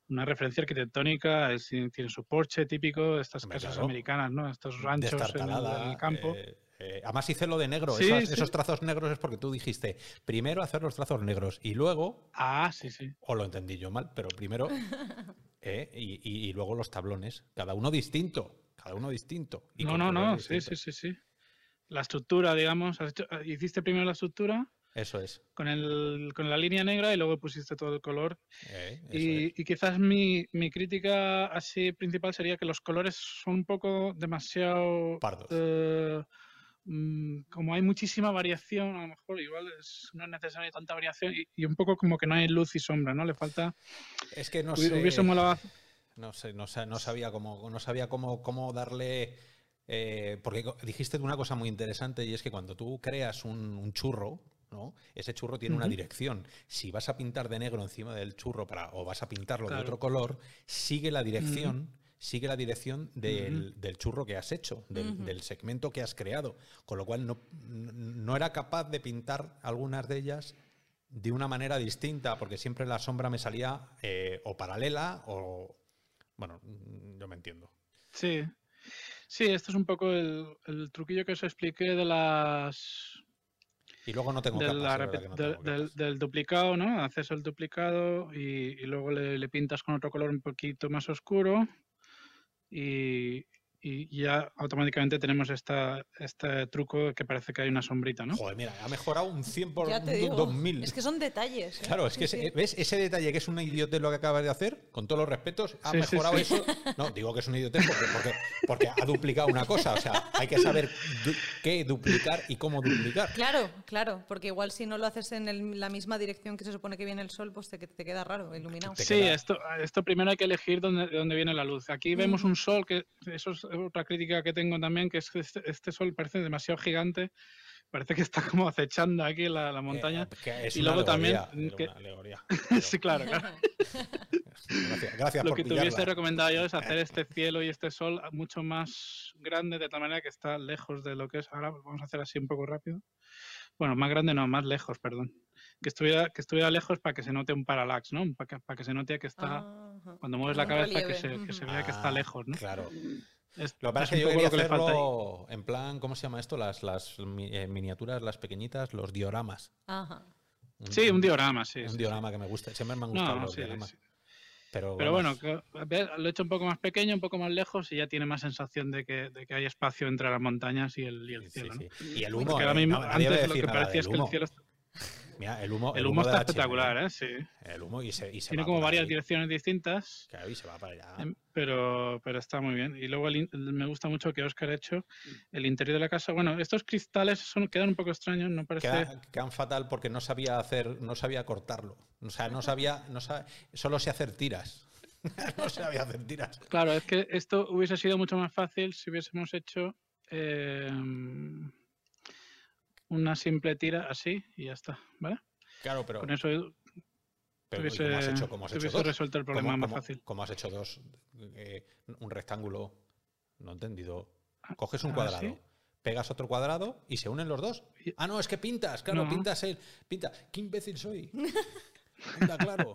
Speaker 4: una referencia arquitectónica, es- tiene su porche típico de estas casas
Speaker 1: claro.
Speaker 4: americanas, ¿no? Estos ranchos en el,
Speaker 1: Destartalada,
Speaker 4: en el campo.
Speaker 1: eh, eh, además hice lo de negro.
Speaker 4: Sí,
Speaker 1: esas-
Speaker 4: sí.
Speaker 1: Esos trazos negros es porque tú dijiste primero hacer los trazos negros y luego,
Speaker 4: Ah, sí, sí.
Speaker 1: o lo entendí yo mal, pero primero (laughs) eh, y, y- y luego los tablones. Cada uno distinto. Cada uno distinto. y
Speaker 4: No, no, no, sí, sí, sí, sí. La estructura, digamos, has hecho- hiciste primero la estructura
Speaker 1: Eso es.
Speaker 4: con, el, con la línea negra y luego pusiste todo el color.
Speaker 1: eh,
Speaker 4: Y, y quizás mi, mi crítica así principal sería que los colores son un poco demasiado...
Speaker 1: Pardos.
Speaker 4: Mm, como hay muchísima variación, a lo mejor igual es- no es necesaria tanta variación y, y un poco como que no hay luz y sombra, ¿no? Le falta...
Speaker 1: Es que no
Speaker 4: hubi-
Speaker 1: sé.
Speaker 4: Hubiese molado...
Speaker 1: No sé, no, no sabía cómo, no sabía cómo, cómo darle. eh, porque dijiste una cosa muy interesante y es que cuando tú creas un, un churro, ¿no? Ese churro tiene una dirección. Si vas a pintar de negro encima del churro para, o vas a pintarlo
Speaker 4: Claro.
Speaker 1: de otro color, sigue la dirección. Sigue la dirección del, del churro que has hecho, del, segmento que has creado. Con lo cual no, no era capaz de pintar algunas de ellas de una manera distinta, porque siempre la sombra me salía eh, o paralela o. Bueno, yo me entiendo.
Speaker 4: Sí. Sí, esto es un poco el, el truquillo que os expliqué de las
Speaker 1: Y luego no tengo capas,
Speaker 4: la
Speaker 1: no
Speaker 4: del,
Speaker 1: tengo
Speaker 4: del- duplicado, ¿no? Haces el duplicado y, y luego le, le pintas con otro color un poquito más oscuro y y ya automáticamente tenemos esta, este truco que parece que hay una sombrita, ¿no?
Speaker 1: Joder, mira, ha mejorado un 100 por
Speaker 2: Ya te digo.
Speaker 1: 2000.
Speaker 2: Es que son detalles. ¿eh?
Speaker 1: Claro, es que
Speaker 2: Sí,
Speaker 1: ese-
Speaker 2: sí.
Speaker 1: ¿ves ese detalle que es una idiotez lo que acabas de hacer? Con todos los respetos, ha
Speaker 4: Sí,
Speaker 1: mejorado
Speaker 4: sí.
Speaker 1: eso. No, digo que es una idiotez porque, porque, porque ha duplicado una cosa. O sea, hay que saber du- qué duplicar y cómo duplicar.
Speaker 2: Claro, claro, porque igual si no lo haces en el- la misma dirección que se supone que viene el sol, pues te, te queda raro, iluminado.
Speaker 4: Sí,
Speaker 1: queda-
Speaker 4: esto, esto primero hay que elegir dónde, de dónde viene la luz. Aquí vemos un sol, que eso es otra crítica que tengo también, que es que este, este sol parece demasiado gigante, parece que está como acechando aquí la, la montaña.
Speaker 1: Eh, que es
Speaker 4: Y
Speaker 1: una
Speaker 4: luego también
Speaker 1: alegoría,
Speaker 4: que-
Speaker 1: una alegoría.
Speaker 4: sí, claro, claro.
Speaker 1: Gracias, gracias
Speaker 4: Lo
Speaker 1: por
Speaker 4: que te hubiese recomendado yo es hacer este cielo y este sol mucho más grande, de tal manera que está lejos de lo que es. Ahora vamos a hacer así un poco rápido. Bueno, más grande no, más lejos, perdón. Que estuviera, que estuviera lejos para que se note un parallax, ¿no? Para que, para que se note que está.
Speaker 2: Ajá.
Speaker 4: Cuando mueves la cabeza, que se, que se vea que está
Speaker 1: Ah,
Speaker 4: lejos, ¿no?
Speaker 1: Claro.
Speaker 4: Es-
Speaker 1: Lo que pasa es que yo quería
Speaker 4: que
Speaker 1: hacerlo en plan, ¿cómo se llama esto? Las, las eh, miniaturas, las pequeñitas, los dioramas.
Speaker 2: Ajá.
Speaker 4: Sí, un diorama, sí.
Speaker 1: Un
Speaker 4: sí,
Speaker 1: diorama que me gusta. Siempre me han gustado
Speaker 4: No,
Speaker 1: los
Speaker 4: sí,
Speaker 1: dioramas.
Speaker 4: sí.
Speaker 1: Pero,
Speaker 4: bueno, que- lo he hecho un poco más pequeño, un poco más lejos y ya tiene más sensación de que, de que hay espacio entre las montañas y el, y el
Speaker 1: sí,
Speaker 4: cielo.
Speaker 1: Y el humo, eh,
Speaker 4: mismo,
Speaker 1: no,
Speaker 4: antes lo que parecía es que el cielo está, (laughs)
Speaker 1: Mira, el humo,
Speaker 4: el humo
Speaker 1: de
Speaker 4: está espectacular, ¿eh? Sí.
Speaker 1: El humo y se, y se
Speaker 4: Tiene
Speaker 1: va
Speaker 4: como varias
Speaker 1: ahí.
Speaker 4: direcciones distintas,
Speaker 1: Claro, y se va para allá.
Speaker 4: em, pero, pero está muy bien. Y luego el me gusta mucho que Oscar ha hecho el interior de la casa. Bueno, estos cristales son, quedan un poco extraños, no parece...
Speaker 1: Queda- quedan fatal porque no sabía hacer, no sabía cortarlo. O sea, no sabía, no solo sé hacer tiras. (laughs) no sabía hacer tiras.
Speaker 4: Claro, es que esto hubiese sido mucho más fácil si hubiésemos hecho eh, una simple tira así y ya está, ¿vale?
Speaker 1: Claro, pero,
Speaker 4: Con eso
Speaker 1: pero
Speaker 4: tuviese,
Speaker 1: ¿cómo has hecho? ¿Cómo has hecho dos?
Speaker 4: resuelto el problema
Speaker 1: ¿Cómo-
Speaker 4: más
Speaker 1: cómo-
Speaker 4: fácil.
Speaker 1: cómo has hecho dos? Eh, un rectángulo. No he entendido. Coges un
Speaker 4: ah,
Speaker 1: cuadrado,
Speaker 4: ¿sí?
Speaker 1: pegas otro cuadrado y se unen los dos. Ah, no, es que pintas, claro,
Speaker 4: No.
Speaker 1: pintas el. Pinta. ¡Qué imbécil soy! Anda, claro.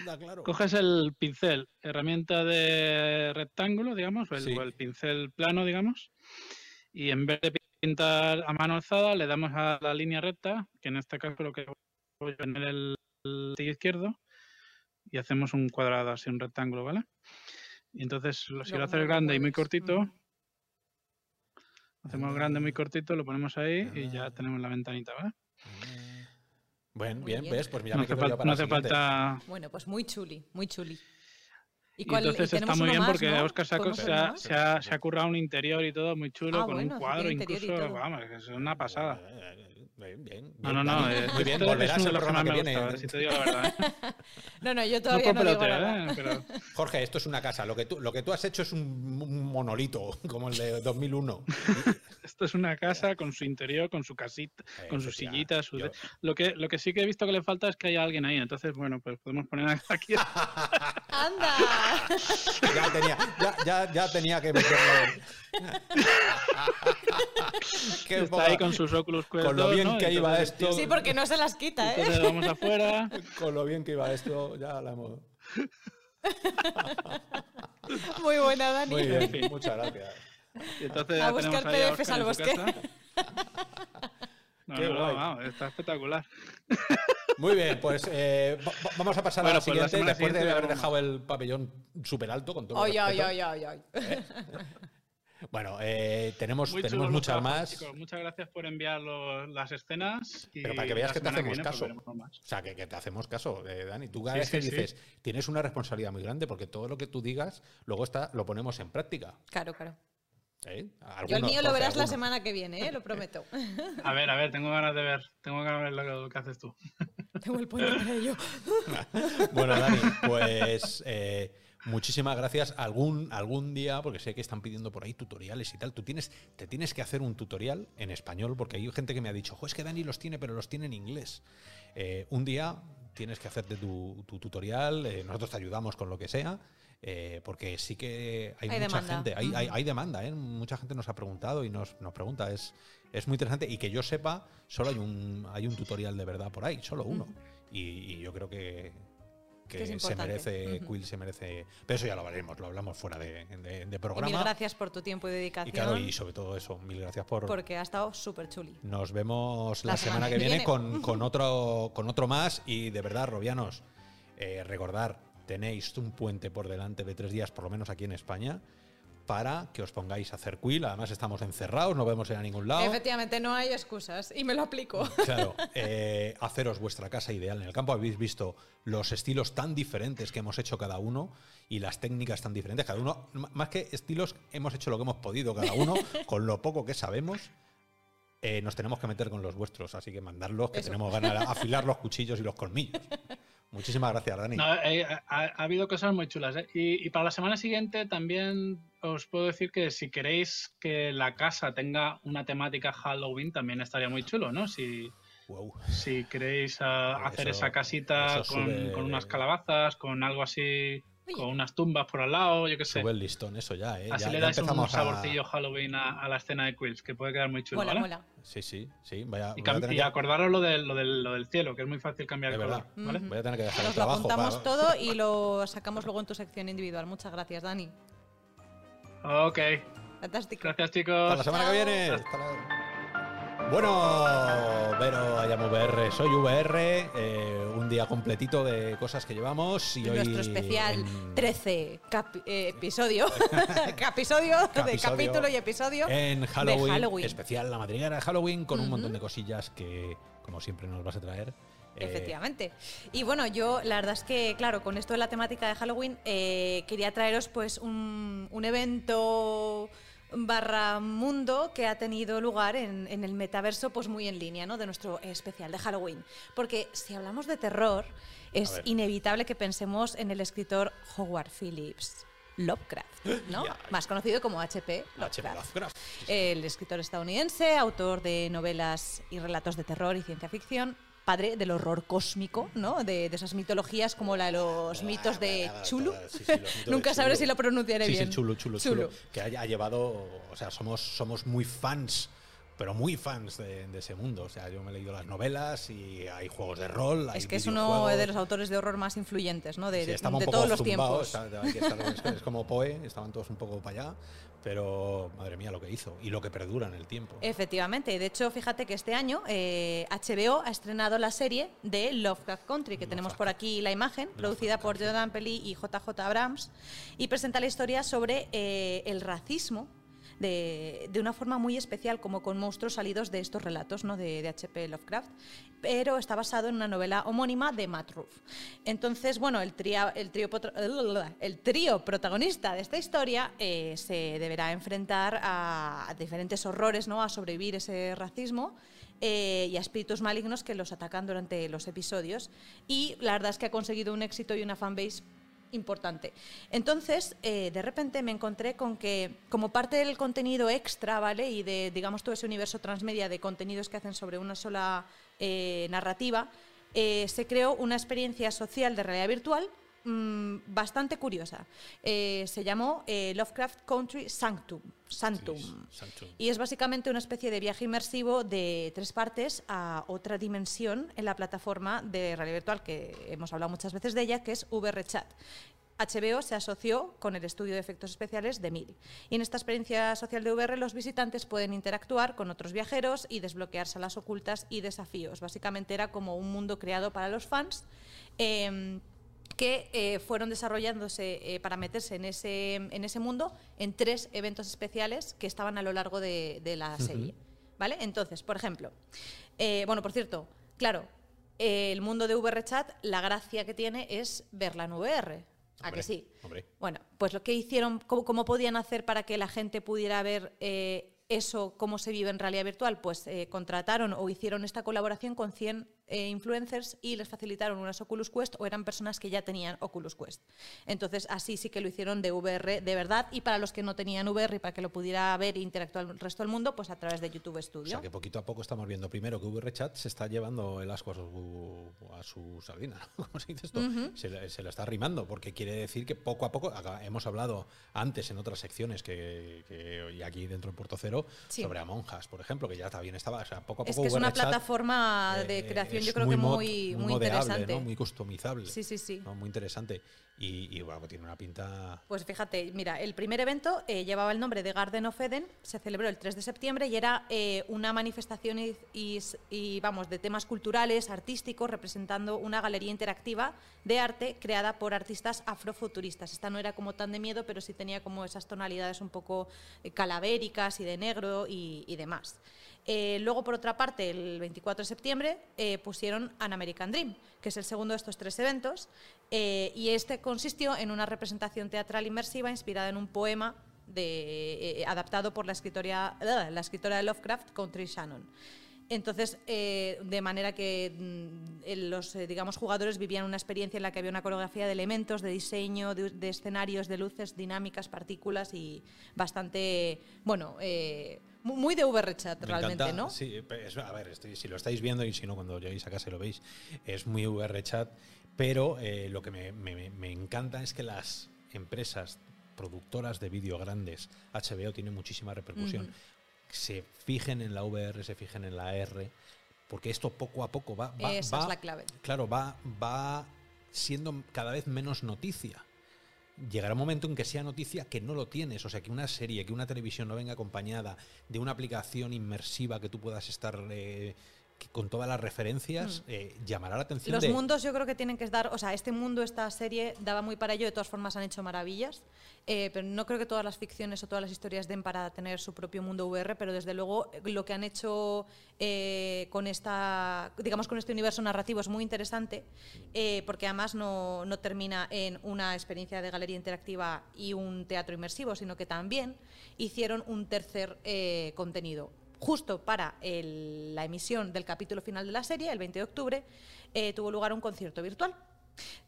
Speaker 1: Anda, claro.
Speaker 4: Coges el pincel, herramienta de rectángulo, digamos, o el,
Speaker 1: Sí.
Speaker 4: o el pincel plano, digamos, y en vez de pintar a mano alzada, le damos a la línea recta, que en este caso lo que voy a poner el, el izquierdo, y hacemos un cuadrado, así un rectángulo, ¿vale? Y entonces, lo- si lo haces grande y muy cortito, hacemos grande, muy cortito, lo ponemos ahí y ya tenemos la ventanita, ¿vale?
Speaker 1: Bien,
Speaker 2: Muy
Speaker 1: bien,
Speaker 2: bien.
Speaker 1: ¿ves? Pues mira,
Speaker 4: No
Speaker 1: me
Speaker 4: hace,
Speaker 1: quedo yo
Speaker 4: fal-
Speaker 1: para
Speaker 4: no hace falta
Speaker 2: Bueno, pues muy chuli, muy chuli. ¿Y,
Speaker 4: Y
Speaker 2: cuál- y
Speaker 4: entonces está muy bien
Speaker 2: más,
Speaker 4: porque
Speaker 2: ¿no?
Speaker 4: Oscar se ha,
Speaker 2: ¿Podemos
Speaker 4: se, ha, se ha- se ha currado un interior y todo muy chulo,
Speaker 2: Ah,
Speaker 4: con
Speaker 2: bueno,
Speaker 4: un cuadro incluso, vamos, es una pasada.
Speaker 1: Bien, bien.
Speaker 4: No, no, no, eh,
Speaker 1: Muy bien, volverás el programa que viene.
Speaker 4: gusta, si te digo la verdad. ¿eh? (laughs)
Speaker 2: No, no, yo
Speaker 4: No
Speaker 2: todavía
Speaker 4: por
Speaker 2: no, digo nada.
Speaker 4: ¿eh? pero
Speaker 1: Jorge, esto es una casa. Lo que tú, lo que tú has hecho es un, un monolito, (laughs) como el de 2001.
Speaker 4: esto es una casa con su interior, con su casita, con su
Speaker 1: Efectivamente.
Speaker 4: sillita, su...
Speaker 1: Yo-
Speaker 4: Lo que, lo que sí que he visto que le falta es que haya alguien ahí, entonces, bueno, pues podemos poner (laughs) aquí...
Speaker 2: ¡Anda!
Speaker 1: ya, tenía, ya, ya, ya tenía que meterlo.
Speaker 4: Está ahí con sus Quest
Speaker 1: con lo
Speaker 4: 2,
Speaker 1: bien
Speaker 4: ¿no?
Speaker 1: que iba
Speaker 4: Entonces,
Speaker 1: esto.
Speaker 2: Sí, porque no se las quita, ¿eh?
Speaker 4: Entonces vamos afuera, (laughs)
Speaker 1: Con lo bien que iba esto, ya la hemos. (laughs)
Speaker 2: Muy buena, Dani.
Speaker 1: Muy
Speaker 4: En
Speaker 1: bien,
Speaker 4: fin.
Speaker 1: muchas gracias.
Speaker 4: y entonces
Speaker 2: A buscar PDFs al bosque.
Speaker 4: No,
Speaker 1: Qué
Speaker 4: no, no,
Speaker 1: guay.
Speaker 4: vamos, está espectacular.
Speaker 1: Muy bien, pues eh, va- va- vamos a pasar a la
Speaker 4: pues la
Speaker 1: siguiente. después de haber dejado el pabellón súper alto con todo. el
Speaker 2: Ay, ay,
Speaker 1: respeto. (laughs) Bueno, eh, tenemos,
Speaker 4: Muy
Speaker 1: tenemos muchas más.
Speaker 4: chicos. Muchas gracias por enviar los- las escenas. Y
Speaker 1: Pero para que veas que te hacemos
Speaker 4: viene, pues,
Speaker 1: caso.
Speaker 4: más.
Speaker 1: O sea, que, que te hacemos caso, eh, Dani. Tú cada
Speaker 4: Sí,
Speaker 1: vez que
Speaker 4: sí, sí.
Speaker 1: dices, tienes una responsabilidad muy grande porque todo lo que tú digas, luego está, lo ponemos en práctica.
Speaker 2: Claro, claro.
Speaker 1: ¿eh?
Speaker 2: Yo el mío lo verás la semana que viene, ¿eh? Lo prometo. (laughs)
Speaker 4: A ver, a ver, tengo ganas de ver. Tengo ganas de ver lo, lo que haces tú.
Speaker 2: Tengo el puño para ello. (laughs)
Speaker 1: Bueno, Dani, pues eh, muchísimas gracias. Algún, algún día, porque sé que están pidiendo por ahí tutoriales y tal, tú tienes, te tienes que hacer un tutorial en español, porque hay gente que me ha dicho, jo, es que Dani los tiene, pero los tiene en inglés. Eh, un día tienes que hacerte tu, tu tutorial, eh, nosotros te ayudamos con lo que sea. eh, porque sí que hay,
Speaker 2: Hay
Speaker 1: mucha
Speaker 2: demanda.
Speaker 1: gente, hay, hay-
Speaker 2: Ujú.
Speaker 1: hay demanda, ¿eh? mucha gente nos ha preguntado y nos, nos pregunta, es, es muy interesante y que yo sepa, solo hay un, hay un tutorial de verdad por ahí, solo uno. Y, y yo creo que, que se merece,
Speaker 2: Ujú.
Speaker 1: Quill se merece. Pero eso ya lo hablaremos, lo hablamos fuera de, de- de
Speaker 2: Y
Speaker 1: programa.
Speaker 2: mil gracias por tu tiempo y
Speaker 1: Y
Speaker 2: dedicación.
Speaker 1: claro, y sobre todo eso, mil gracias por.
Speaker 2: porque ha estado súper chuli.
Speaker 1: Nos vemos la,
Speaker 2: La
Speaker 1: semana,
Speaker 2: semana
Speaker 1: que
Speaker 2: que
Speaker 1: viene,
Speaker 2: viene.
Speaker 1: Con, con otro, con otro más. Y de verdad, Robianos, eh, recordar, tenéis un puente por delante de tres días, por lo menos aquí en España. Para que os pongáis a hacer quill. Además, estamos encerrados, no podemos ir a ningún lado.
Speaker 2: Efectivamente, no hay excusas y me lo aplico.
Speaker 1: Claro, eh, haceros vuestra casa ideal en el campo. Habéis visto los estilos tan diferentes que hemos hecho cada uno y las técnicas tan diferentes. Cada uno, más que estilos, hemos hecho lo que hemos podido cada uno (laughs) con lo poco que sabemos. Eh, nos tenemos que meter con los vuestros, así que mandarlos, que
Speaker 2: Eso.
Speaker 1: tenemos ganas de afilar los cuchillos y los colmillos. (laughs) Muchísimas gracias, Dani.
Speaker 4: No, eh, ha, ha habido cosas muy chulas. ¿eh? Y, y para la semana siguiente también os puedo decir que si queréis que la casa tenga una temática Halloween, también estaría muy chulo, ¿no? Si,
Speaker 1: Wow.
Speaker 4: si queréis ah,
Speaker 1: Eso-
Speaker 4: hacer esa casita con,
Speaker 1: sube-
Speaker 4: con unas calabazas, con algo así. Con unas tumbas por al lado, yo qué sé.
Speaker 1: Sube el listón, eso ya, ¿eh?
Speaker 4: Así
Speaker 1: ya,
Speaker 4: le
Speaker 1: ya
Speaker 4: dais un
Speaker 1: a-
Speaker 4: saborcillo Halloween a, a la escena de Quills, que puede quedar muy chulo,
Speaker 2: mola,
Speaker 4: ¿vale?
Speaker 2: mola.
Speaker 1: Sí, sí, sí. Vaya,
Speaker 4: Y,
Speaker 1: voy, a
Speaker 4: cam-
Speaker 1: tener
Speaker 4: y
Speaker 1: que,
Speaker 4: acordaros lo del, lo, del, lo del cielo, que es muy fácil cambiar el color. ¿vale?
Speaker 1: Voy a tener que dejar el
Speaker 2: Nos lo
Speaker 1: trabajo.
Speaker 2: apuntamos
Speaker 1: para-
Speaker 2: todo y lo sacamos luego en tu sección individual. Muchas gracias, Dani.
Speaker 4: Ok,
Speaker 2: Fantástico.
Speaker 4: gracias chicos.
Speaker 1: Hasta la semana que viene. Hasta la- Bueno, Vero, llamo VR, soy VR, eh, un día completito de cosas que llevamos y hoy
Speaker 2: Nuestro especial
Speaker 1: en-
Speaker 2: 13 capi- eh, episodio. (laughs) Capisodio de capítulo y episodio.
Speaker 1: en Halloween,
Speaker 2: de Halloween.
Speaker 1: especial la madriguera de Halloween con un montón de cosillas que, como siempre, nos vas a traer. Eh,
Speaker 2: Efectivamente. Y bueno, yo la verdad es que, claro, con esto de la temática de Halloween, eh, quería traeros pues un, un evento barra mundo que ha tenido lugar en, en el metaverso pues muy en línea ¿no? de nuestro especial de Halloween. Porque si hablamos de terror, es inevitable que pensemos en el escritor Howard Phillips. Lovecraft, (gasps) ¿no? Más conocido como H.P.
Speaker 1: H.P.
Speaker 2: Lovecraft.
Speaker 1: Lovecraft.
Speaker 2: El escritor estadounidense, autor de novelas y relatos de terror y ciencia ficción, padre del horror cósmico, ¿no? De, de esas mitologías como la de los mitos de Chulu.
Speaker 1: Sí, sí, (laughs)
Speaker 2: Nunca sabré
Speaker 1: Chulu.
Speaker 2: si lo pronunciaré
Speaker 1: Sí,
Speaker 2: bien.
Speaker 1: sí, chulo, chulo, chulo. Que haya ha llevado, o sea, somos, somos muy fans, pero muy fans de, de ese mundo. O sea, yo me he leído las novelas y hay juegos de rol. hay
Speaker 2: Es que es uno de los autores de horror más influyentes, ¿no? De,
Speaker 1: Sí,
Speaker 2: de- de todos los tiempos.
Speaker 1: está- es como Poe, estaban todos un poco para allá, pero madre mía lo que hizo y lo que perdura en el tiempo.
Speaker 2: Efectivamente, de hecho, fíjate que este año eh, HBO ha estrenado la serie de Lovecraft Country, que tenemos por aquí la imagen, producida por Jordan Pelly y JJ Abrams, y presenta la historia sobre eh, el racismo. De, una forma muy especial, como con monstruos salidos de estos relatos ¿no? de, de H.P. Lovecraft, pero está basado en una novela homónima de Matt Ruff. Entonces, bueno, el, tria- el, trío, el trío protagonista de esta historia eh, se deberá enfrentar a, a diferentes horrores, ¿no? a sobrevivir ese racismo eh, y a espíritus malignos que los atacan durante los episodios. Y la verdad es que ha conseguido un éxito y una fanbase importante. Entonces, eh, de repente me encontré con que, como parte del contenido extra, ¿vale? Y de, digamos, todo ese universo transmedia de contenidos que hacen sobre una sola eh, narrativa, eh, se creó una experiencia social de realidad virtual mm, bastante curiosa. Eh, se llamó eh, Lovecraft Country Sanctum. Sanctum.
Speaker 1: Sanctum.
Speaker 2: Y es básicamente una especie de viaje inmersivo de tres partes a otra dimensión en la plataforma de realidad virtual que hemos hablado muchas veces de ella, que es VRChat. HBO se asoció con el estudio de efectos especiales de Mil. Y en esta experiencia social de VR los visitantes pueden interactuar con otros viajeros y desbloquear salas ocultas y desafíos. Básicamente era como un mundo creado para los fans. em, que eh, fueron desarrollándose eh, para meterse en ese, en ese mundo en tres eventos especiales que estaban a lo largo de, de la serie. ¿Vale? Entonces, por ejemplo, eh, bueno, por cierto, claro, el mundo de VRChat, la gracia que tiene es verla en VR. ¿A
Speaker 1: Hombre,
Speaker 2: que sí?
Speaker 1: hombre.
Speaker 2: Bueno, pues lo que hicieron, cómo, cómo podían hacer para que la gente pudiera ver eso, cómo se vive en realidad virtual, pues contrataron o hicieron esta colaboración con 100 eh, influencers y les facilitaron unas Oculus Quest o eran personas que ya tenían Oculus Quest. Entonces, así sí que lo hicieron de VR de verdad y para los que no tenían VR y para que lo pudiera ver e interactuar el resto del mundo, pues a través de YouTube
Speaker 1: O
Speaker 2: Studio.
Speaker 1: sea que poquito a poco estamos viendo primero que VRChat se está llevando el asco a su, a su sardina, ¿no? (laughs) ¿Cómo se dice esto? se, le- se lo está arrimando, porque quiere decir que poco a poco, hemos hablado antes en otras secciones que, que- y aquí dentro en Puerto Cero,
Speaker 2: Sí.
Speaker 1: sobre Amonjas, por ejemplo, que ya también estaba, o sea, poco a poco
Speaker 2: Es que es una plataforma de
Speaker 1: eh,
Speaker 2: creación,
Speaker 1: es
Speaker 2: yo creo que muy, muy
Speaker 1: modeable,
Speaker 2: interesante.
Speaker 1: ¿no? Muy customizable.
Speaker 2: Sí, sí, sí.
Speaker 1: ¿no? Muy interesante. Y, bueno, tiene una pinta.
Speaker 2: Pues fíjate, mira, el primer evento eh, llevaba el nombre de Garden of Eden, se celebró el 3 de septiembre y era eh, una manifestación y, vamos, de temas culturales, artísticos, representando una galería interactiva de arte creada por artistas afrofuturistas. Esta no era como tan de miedo, pero sí tenía como esas tonalidades un poco eh, calavéricas y de negro y demás. Eh, luego, por otra parte, el 24 de septiembre eh, pusieron An American Dream, que es el segundo de estos tres eventos, eh, y este consistió en una representación teatral inmersiva inspirada en un poema adaptado por la escritora, de Lovecraft, Country Shannon. Entonces, de manera que mm, los digamos, jugadores vivían una experiencia en la que había una coreografía de elementos, de diseño, de, escenarios, de luces, dinámicas, partículas y bastante, bueno, muy de VRChat realmente, ¿no?
Speaker 1: Sí, a ver, si lo estáis viendo y si no, cuando lleguéis a casa lo veis, es muy VRChat, pero eh, lo que me, encanta es que las empresas productoras de vídeo grandes, HBO tiene muchísima repercusión, se fijen en la VR, se fijen en la R, porque esto poco a poco va... va
Speaker 2: Esa es la clave.
Speaker 1: Claro, va, va siendo cada vez menos noticia llegará un momento en que sea noticia que no lo tienes. O sea, que una serie, que una televisión no venga acompañada de una aplicación inmersiva que tú puedas estar eh, con todas las referencias, mm. eh, llamará la atención.
Speaker 2: Los mundos yo creo que tienen que dar, o sea, este mundo, esta serie daba muy para ello, de todas formas han hecho maravillas, eh, pero no creo que todas las ficciones o todas las historias den para tener su propio mundo VR, pero desde luego eh, lo que han hecho con esta, digamos, con este universo narrativo es muy interesante, porque además no, no termina en una experiencia de galería interactiva y un teatro inmersivo, sino que también hicieron un tercer contenido justo para la emisión del capítulo final de la serie, el 20 de octubre, eh, tuvo lugar un concierto virtual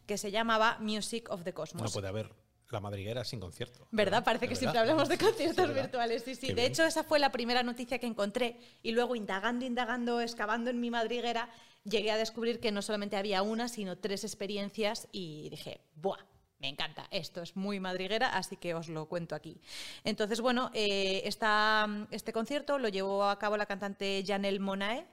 Speaker 2: que se llamaba Music of the Cosmos.
Speaker 1: No puede haber la madriguera sin concierto.
Speaker 2: ¿Verdad? Parece que siempre hablamos de conciertos virtuales. Sí, sí. de hecho, esa fue la primera noticia que encontré y luego indagando, indagando, excavando en mi madriguera, llegué a descubrir que no solamente había una, sino tres experiencias y dije, ¡buah! Me encanta, esto es muy madriguera, así que os lo cuento aquí. Entonces, bueno, eh, este concierto lo llevó a cabo la cantante Janelle Monae.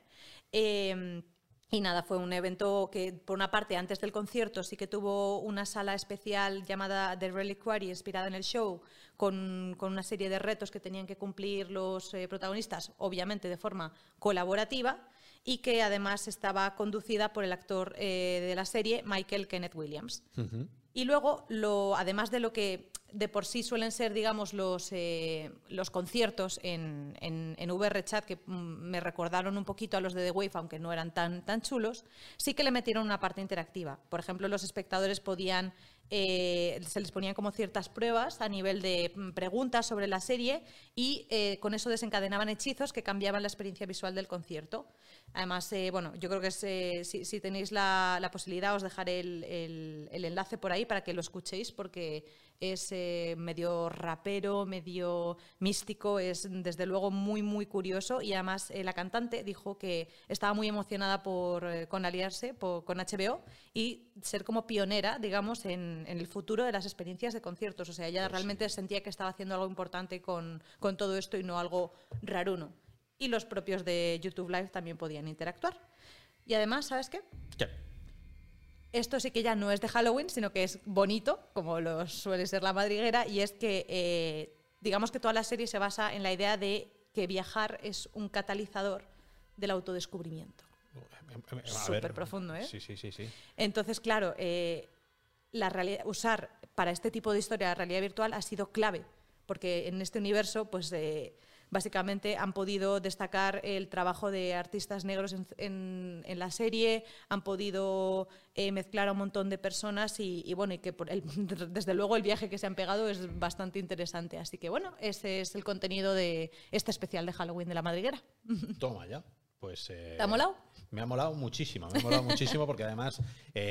Speaker 2: Em, y nada, fue un evento que, por una parte, antes del concierto sí que tuvo una sala especial llamada The Reliquary, inspirada en el show, con, una serie de retos que tenían que cumplir los eh, protagonistas, obviamente de forma colaborativa, y que además estaba conducida por el actor eh, de la serie, Michael Kenneth Williams. Y luego, lo, además de lo que de por sí suelen ser, digamos, los, eh, los conciertos en, en, en VRChat, que mm, me recordaron un poquito a los de The Wave, aunque no eran tan, tan chulos, sí que le metieron una parte interactiva. Por ejemplo, los espectadores podían eh, se les ponían como ciertas pruebas a nivel de mm, preguntas sobre la serie y eh, con eso desencadenaban hechizos que cambiaban la experiencia visual del concierto. Además, eh, bueno, yo creo que si, tenéis la, posibilidad os dejaré el, enlace por ahí para que lo escuchéis porque es medio rapero, medio místico, es desde luego muy, muy curioso y además la cantante dijo que estaba muy emocionada por, con aliarse con HBO y ser como pionera, digamos, en, en, el futuro de las experiencias de conciertos. O sea, ella pues realmente sentía que estaba haciendo algo importante con, con todo esto y no algo raruno. Y los propios de YouTube Live también podían interactuar. Y además, ¿sabes qué?
Speaker 1: ¿Qué?
Speaker 2: Esto sí que ya no es de Halloween, sino que es bonito, como lo suele ser la madriguera, y es que eh, digamos que toda la serie se basa en la idea de que viajar es un catalizador del autodescubrimiento. Súper profundo, ¿eh?
Speaker 1: Sí, sí, sí, sí.
Speaker 2: Entonces, claro, eh, la realidad, usar para este tipo de historia la realidad virtual ha sido clave, porque en este universo, pues eh, básicamente han podido destacar el trabajo de artistas negros en, la serie, han podido eh, mezclar a un montón de personas y, bueno, y que por (laughs) desde luego el viaje que se han pegado es bastante interesante. Así que bueno, ese es el contenido de este especial de Halloween de la madriguera. (laughs)
Speaker 1: Toma ya. Pues, eh,
Speaker 2: ¿Te ha molado?
Speaker 1: Me ha molado muchísimo, me ha molado muchísimo porque además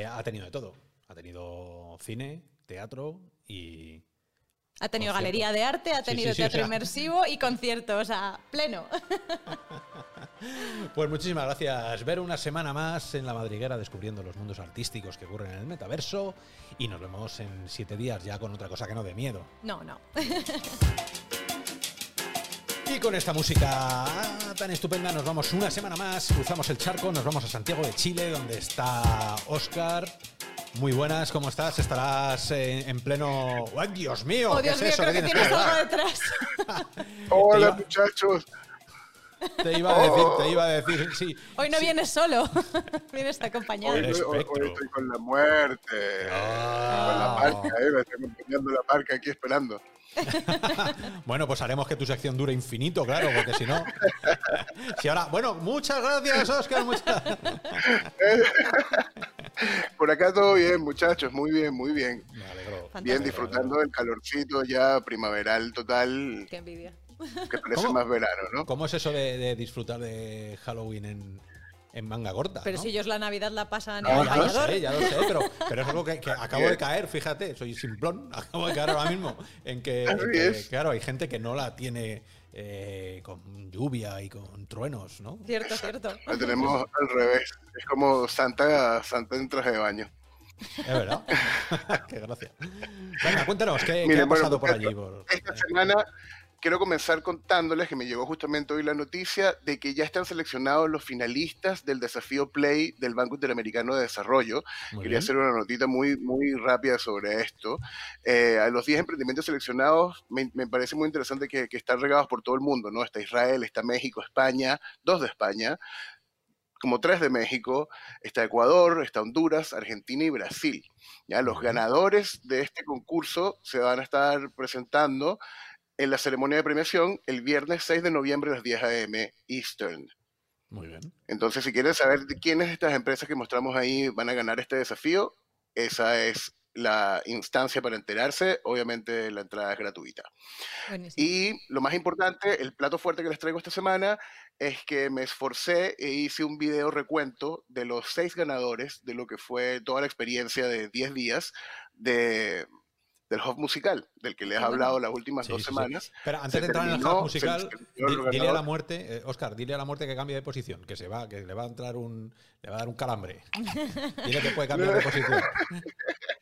Speaker 1: ha tenido de todo ha tenido cine, teatro y...
Speaker 2: Ha tenido galería de arte, ha tenido teatro inmersivo y conciertos, o sea, pleno. (laughs)
Speaker 1: Pues muchísimas gracias. Ver una semana más en la madriguera descubriendo los mundos artísticos que ocurren en el metaverso y nos vemos en siete días ya con otra cosa que no de miedo.
Speaker 2: No, no. (laughs)
Speaker 1: Y con esta música tan estupenda nos vamos una semana más, cruzamos el charco, nos vamos a Santiago de Chile, donde está Oscar Muy buenas, ¿cómo estás? Estarás en, en pleno. ¡Ay, Dios mío!
Speaker 2: Oh,
Speaker 1: ¿Qué
Speaker 2: Dios
Speaker 1: es
Speaker 2: mío,
Speaker 1: eso
Speaker 2: creo
Speaker 1: que
Speaker 2: que
Speaker 1: tienes
Speaker 2: algo
Speaker 1: detrás? (laughs)
Speaker 5: Hola muchachos.
Speaker 1: Te iba a decir, te iba a decir, sí.
Speaker 2: Hoy no vienes solo, (laughs) vienes acompañado.
Speaker 5: Hoy, hoy- estoy con la muerte.
Speaker 1: Ah.
Speaker 5: Con la parca, eh, me estoy acompañando la parca aquí esperando. (laughs)
Speaker 1: Bueno, pues haremos que tu sección dure infinito, claro, porque si no. Si ahora. Bueno, muchas gracias, Oscar. Muchas...
Speaker 5: Por acá todo bien, muchachos, muy bien, muy bien.
Speaker 1: Me alegro.
Speaker 2: Fantástico.
Speaker 5: Bien disfrutando del calorcito ya primaveral total,
Speaker 2: Qué envidia.
Speaker 5: que parece
Speaker 1: ¿Cómo?
Speaker 5: más verano, ¿no?
Speaker 1: ¿Cómo es eso de, de disfrutar de Halloween en, en manga corta?
Speaker 2: Pero
Speaker 1: ¿no?
Speaker 2: si ellos la Navidad la pasan
Speaker 1: Ya,
Speaker 2: en el
Speaker 1: ya lo sé, ya lo sé, pero, pero es algo que, que acabo de caer, fíjate, soy simplón, (laughs) acabo de caer ahora mismo en que, en
Speaker 5: Así
Speaker 1: que,
Speaker 5: es.
Speaker 1: claro, hay gente que no la tiene eh, con lluvia y con truenos, ¿no?
Speaker 2: Cierto, cierto.
Speaker 5: Lo tenemos al revés. Es como Santa, Santa en traje de baño.
Speaker 1: Es verdad. (laughs) Qué gracia. Venga, cuéntanos, ¿qué, ha
Speaker 5: bueno,
Speaker 1: pasado por
Speaker 5: muchachos,
Speaker 1: allí? Por-
Speaker 5: Esta semana quiero comenzar contándoles que me llegó justamente hoy la noticia de que ya están seleccionados los finalistas del desafío Play del Banco Interamericano de Desarrollo.
Speaker 1: Muy
Speaker 5: Quería
Speaker 1: bien.
Speaker 5: hacer una notita muy, muy rápida sobre esto. Eh, a los 10 emprendimientos seleccionados me, me parece muy interesante que, que están regados por todo el mundo, ¿no? Está Israel, está México, España, dos de España, como tres de México, está Ecuador, está Honduras, Argentina y Brasil. ¿ya? Los ganadores de este concurso se van a estar presentando en la ceremonia de premiación el viernes 6 de noviembre a las 10 a.m. Eastern.
Speaker 1: Muy bien.
Speaker 5: Entonces, si quieren saber de quiénes de estas empresas que mostramos ahí van a ganar este desafío, esa es la instancia para enterarse. Obviamente la entrada es gratuita.
Speaker 2: Buenísimo.
Speaker 5: Y lo más importante, el plato fuerte que les traigo esta semana es que me esforcé e hice un video recuento de los seis ganadores de lo que fue toda la experiencia de 10 días de, del Hub Musical, del que les he
Speaker 2: bueno.
Speaker 5: hablado las últimas
Speaker 1: Sí,
Speaker 5: dos
Speaker 1: sí, sí.
Speaker 5: semanas.
Speaker 1: Pero antes de entrar en el hub musical, di- dile a la muerte, eh, Oscar, dile a la muerte que cambie de posición, que se va, que le va a entrar un, le va a dar un calambre. (laughs) Dile que puede cambiar de posición. (laughs)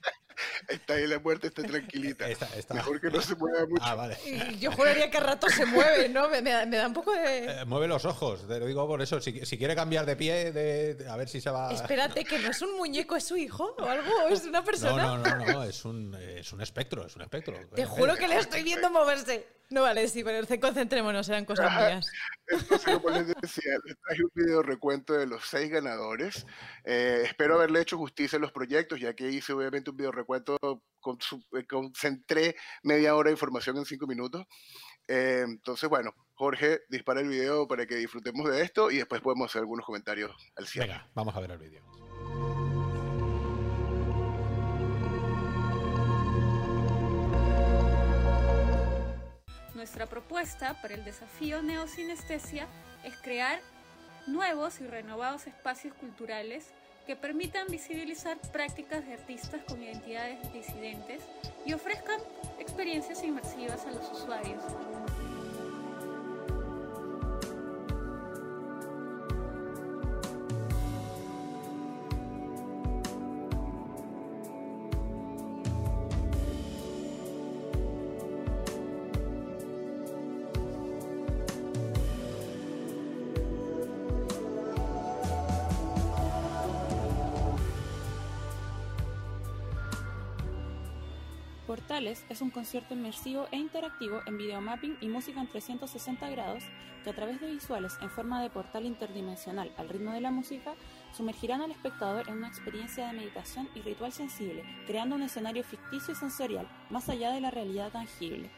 Speaker 5: Está ahí la muerte, está tranquilita.
Speaker 1: Está- está-
Speaker 5: Mejor que no se mueva mucho.
Speaker 1: Ah, vale.
Speaker 2: Y yo juraría que a rato se mueve, ¿no? Me, me da, me da un poco de...
Speaker 1: Eh, mueve los ojos, te lo digo por eso. Si, si quiere cambiar de pie, de, de- a ver si se va.
Speaker 2: Espérate, que no es un muñeco, es su hijo o algo, o es una
Speaker 1: No,
Speaker 2: persona.
Speaker 1: no, no, no, es un, es un espectro, es un espectro.
Speaker 2: Te juro que le estoy viendo moverse. No vale, sí, pero concentrémonos, eran cosas mías.
Speaker 5: Entonces, como les decía, les traje un video recuento de los seis ganadores. Eh, espero haberle hecho justicia a los proyectos, ya que hice obviamente un video recuento, eh, concentré media hora de información en cinco minutos. Eh, entonces, bueno, Jorge, dispara el video para que disfrutemos de esto y después podemos hacer algunos comentarios al cierre.
Speaker 1: Venga, vamos a ver el vídeo.
Speaker 6: Nuestra propuesta para el desafío Neosinestesia es crear nuevos y renovados espacios culturales que permitan visibilizar prácticas de artistas con identidades disidentes y ofrezcan experiencias inmersivas a los usuarios.
Speaker 7: Es un concierto inmersivo e interactivo en videomapping y música en 360 grados que a través de visuales en forma de portal interdimensional al ritmo de la música sumergirán al espectador en una experiencia de meditación y ritual sensible, creando un escenario ficticio y sensorial más allá de la realidad tangible.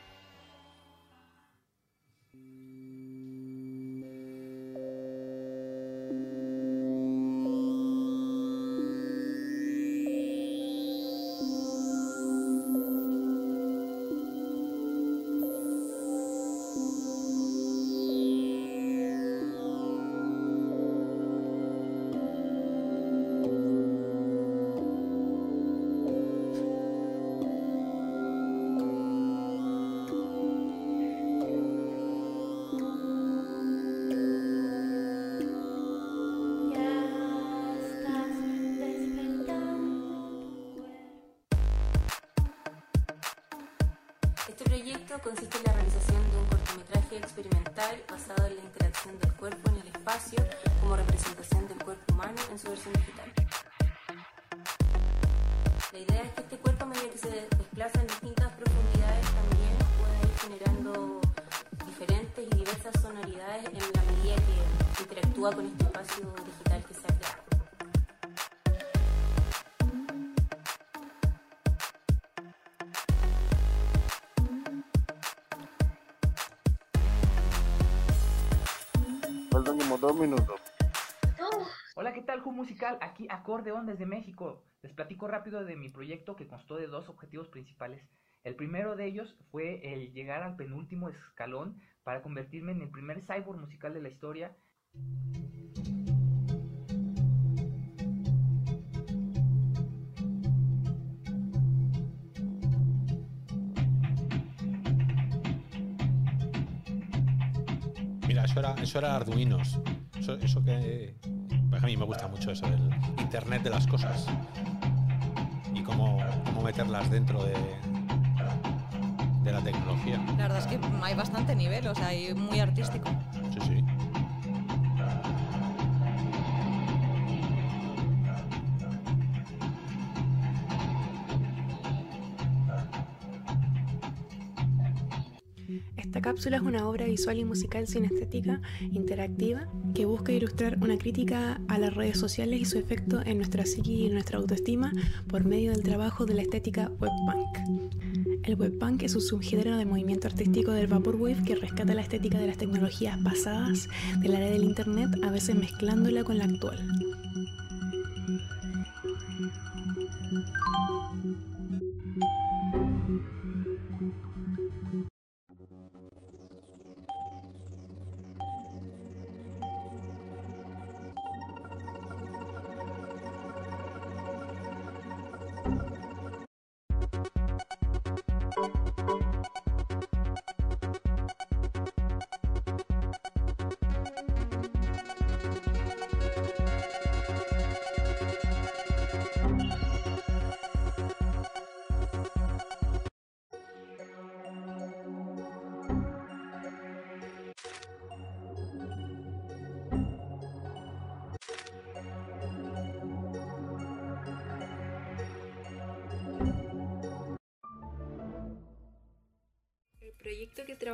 Speaker 8: Hola, ¿qué tal, Ju Musical? Aquí Acordeón desde México. Les platico rápido de mi proyecto que constó de dos objetivos principales. El primero de ellos fue el llegar al penúltimo escalón para convertirme en el primer cyborg musical de la historia.
Speaker 1: Eso era, eso era Arduinos. Eso, eso que. pues a mí me gusta mucho eso, el Internet de las cosas. Y cómo, cómo meterlas dentro de, de la tecnología.
Speaker 2: La verdad es que hay bastante nivel, o sea, y muy artístico.
Speaker 1: Sí, sí.
Speaker 9: Cápsula es una obra visual y musical cinestética interactiva que busca ilustrar una crítica a las redes sociales y su efecto en nuestra psique y en nuestra autoestima por medio del trabajo de la estética webpunk. El webpunk es un subgénero de movimiento artístico del vaporwave que rescata la estética de las tecnologías pasadas de la era del internet, a veces mezclándola con la actual.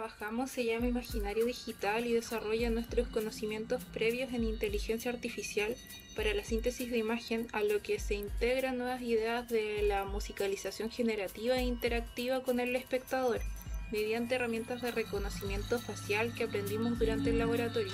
Speaker 10: Trabajamos se llama Imaginario Digital y desarrolla nuestros conocimientos previos en inteligencia artificial para la síntesis de imagen, a lo que se integran nuevas ideas de la musicalización generativa e interactiva con el espectador, mediante herramientas de reconocimiento facial que aprendimos durante el laboratorio.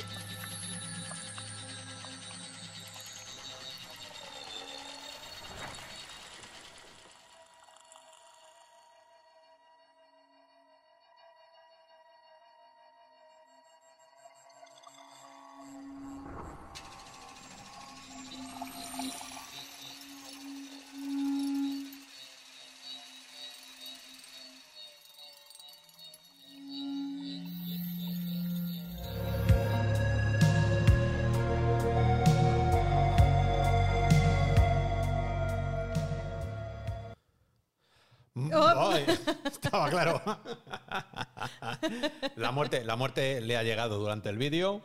Speaker 1: Muerte, le ha llegado durante el vídeo.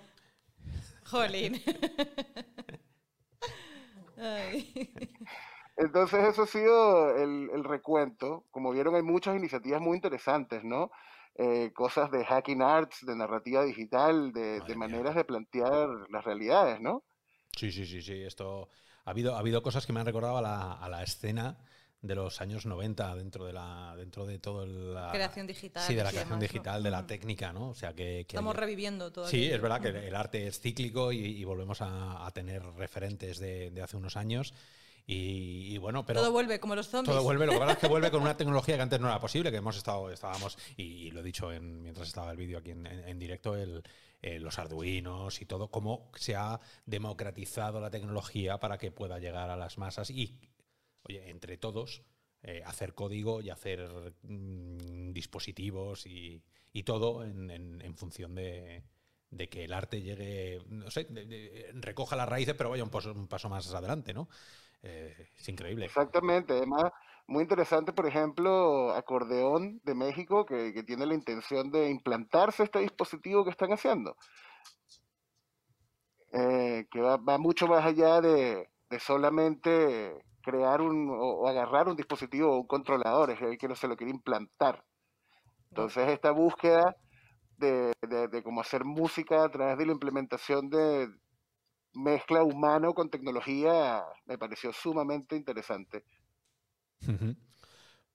Speaker 2: Jolín. (laughs) Ay.
Speaker 5: Entonces eso ha sido el, el recuento. Como vieron, hay muchas iniciativas muy interesantes, ¿no? Eh, cosas de hacking arts, de narrativa digital, de, de maneras de plantear las realidades, ¿no?
Speaker 1: Sí, sí, sí, sí. Esto ha habido, ha habido cosas que me han recordado a la, a la escena de los años 90 dentro de la dentro de todo la
Speaker 2: Creación digital
Speaker 1: sí de la
Speaker 2: y
Speaker 1: creación
Speaker 2: demás, ¿no?
Speaker 1: digital de la técnica no o sea que, que
Speaker 2: Estamos
Speaker 1: haya-
Speaker 2: reviviendo todo
Speaker 1: sí
Speaker 2: aquello.
Speaker 1: es verdad que el arte es cíclico y, y volvemos a, a tener referentes de, de hace unos años y, y bueno pero
Speaker 2: todo vuelve, como los zombies.
Speaker 1: todo vuelve, lo que pasa es que vuelve con una (laughs) tecnología que antes no era posible, que hemos estado, estábamos, y, lo he dicho en, mientras estaba el vídeo aquí en, en- en directo, el, eh, los arduinos y todo, cómo se ha democratizado la tecnología para que pueda llegar a las masas y, oye, entre todos, eh, hacer código y hacer mm, dispositivos y, y todo en, en- función de, de que el arte llegue, no sé, recoja las raíces, pero vaya un paso, un paso más adelante, ¿no? Eh, es increíble.
Speaker 5: Exactamente, además, muy interesante, por ejemplo, Acordeón de México, que, que tiene la intención de implantarse este dispositivo que están haciendo, eh, que va, va mucho más allá de, de solamente crear un, o, agarrar un dispositivo o un controlador, es el que no se lo quiere implantar. Entonces esta búsqueda de, de, cómo hacer música a través de la implementación de mezcla humano con tecnología me pareció sumamente interesante.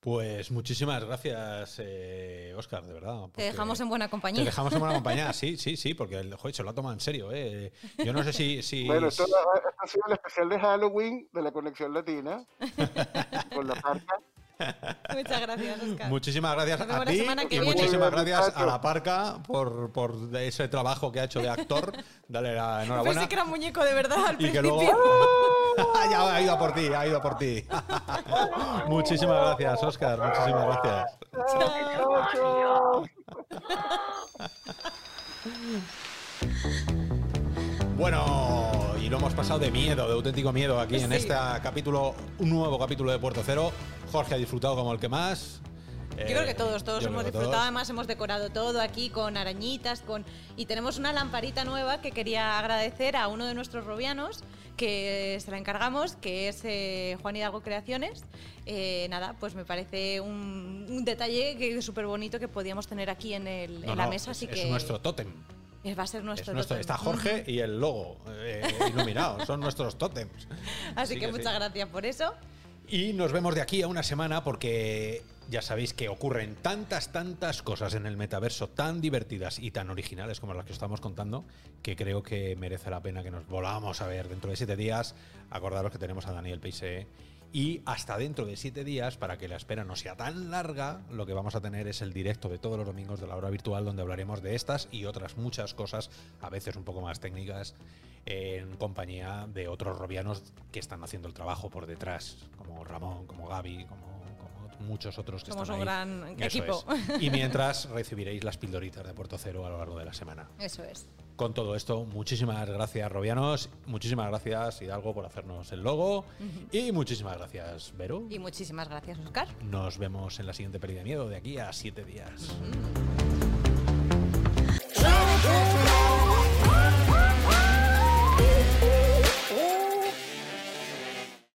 Speaker 1: Pues muchísimas gracias, eh, Oscar, de verdad.
Speaker 2: Te dejamos en buena compañía.
Speaker 1: Te dejamos en buena (laughs) compañía, sí, sí, sí, porque el, joder, se lo ha tomado en serio. Eh. Yo no sé si. si (laughs)
Speaker 5: bueno, esto, ha sido el especial de Halloween de la Conexión Latina (laughs) con la parca. (laughs)
Speaker 2: Muchas gracias, Oscar.
Speaker 1: Muchísimas gracias a ti y muchísimas gracias a la Parca por, por, ese trabajo que ha hecho de actor. Dale la (laughs) enhorabuena.
Speaker 2: Pensé que era muñeco de verdad al y principio.
Speaker 1: Que (laughs) ya ha ido a por ti, ha ido a por ti. muchísimas gracias, Oscar. Muchísimas gracias. Bueno, y lo hemos pasado de miedo, de auténtico miedo aquí en este capítulo, un nuevo capítulo de Puerto Cero. Jorge ha disfrutado como el que más.
Speaker 2: Yo creo que todos, todos hemos disfrutado. Además, hemos decorado todo aquí con arañitas, con y tenemos una lamparita nueva que quería agradecer a uno de nuestros robianos que se la encargamos, que es eh, Juan Hidalgo Creaciones. Eh, nada, pues me parece un, detalle que súper bonito que podíamos tener aquí en, el, la mesa.
Speaker 1: Es,
Speaker 2: así
Speaker 1: es nuestro tótem.
Speaker 2: Va a ser nuestro,
Speaker 1: Está Jorge y el logo eh, (laughs) iluminado. Son nuestros tótems.
Speaker 2: Así que, muchas gracias por eso.
Speaker 1: Y nos vemos de aquí a una semana porque ya sabéis que ocurren tantas, tantas cosas en el metaverso tan divertidas y tan originales como las que estamos contando que creo que merece la pena que nos volvamos a ver dentro de siete días. Acordaros que tenemos a Daniel Peise y hasta dentro de siete días, para que la espera no sea tan larga, lo que vamos a tener es el directo de todos los domingos de la hora virtual donde hablaremos de estas y otras muchas cosas, a veces un poco más técnicas en compañía de otros robianos que están haciendo el trabajo por detrás, como Ramón, como Gaby, como, muchos otros que están
Speaker 2: un gran equipo.
Speaker 1: Y mientras recibiréis las pildoritas de Puerto Cero a lo largo de la semana.
Speaker 2: Eso es.
Speaker 1: Con todo esto, muchísimas gracias, Robianos. Muchísimas gracias, Hidalgo, por hacernos el logo. Y muchísimas gracias, Vero.
Speaker 2: Y muchísimas gracias, Oscar.
Speaker 1: Nos vemos en la siguiente peli de miedo de aquí a siete días.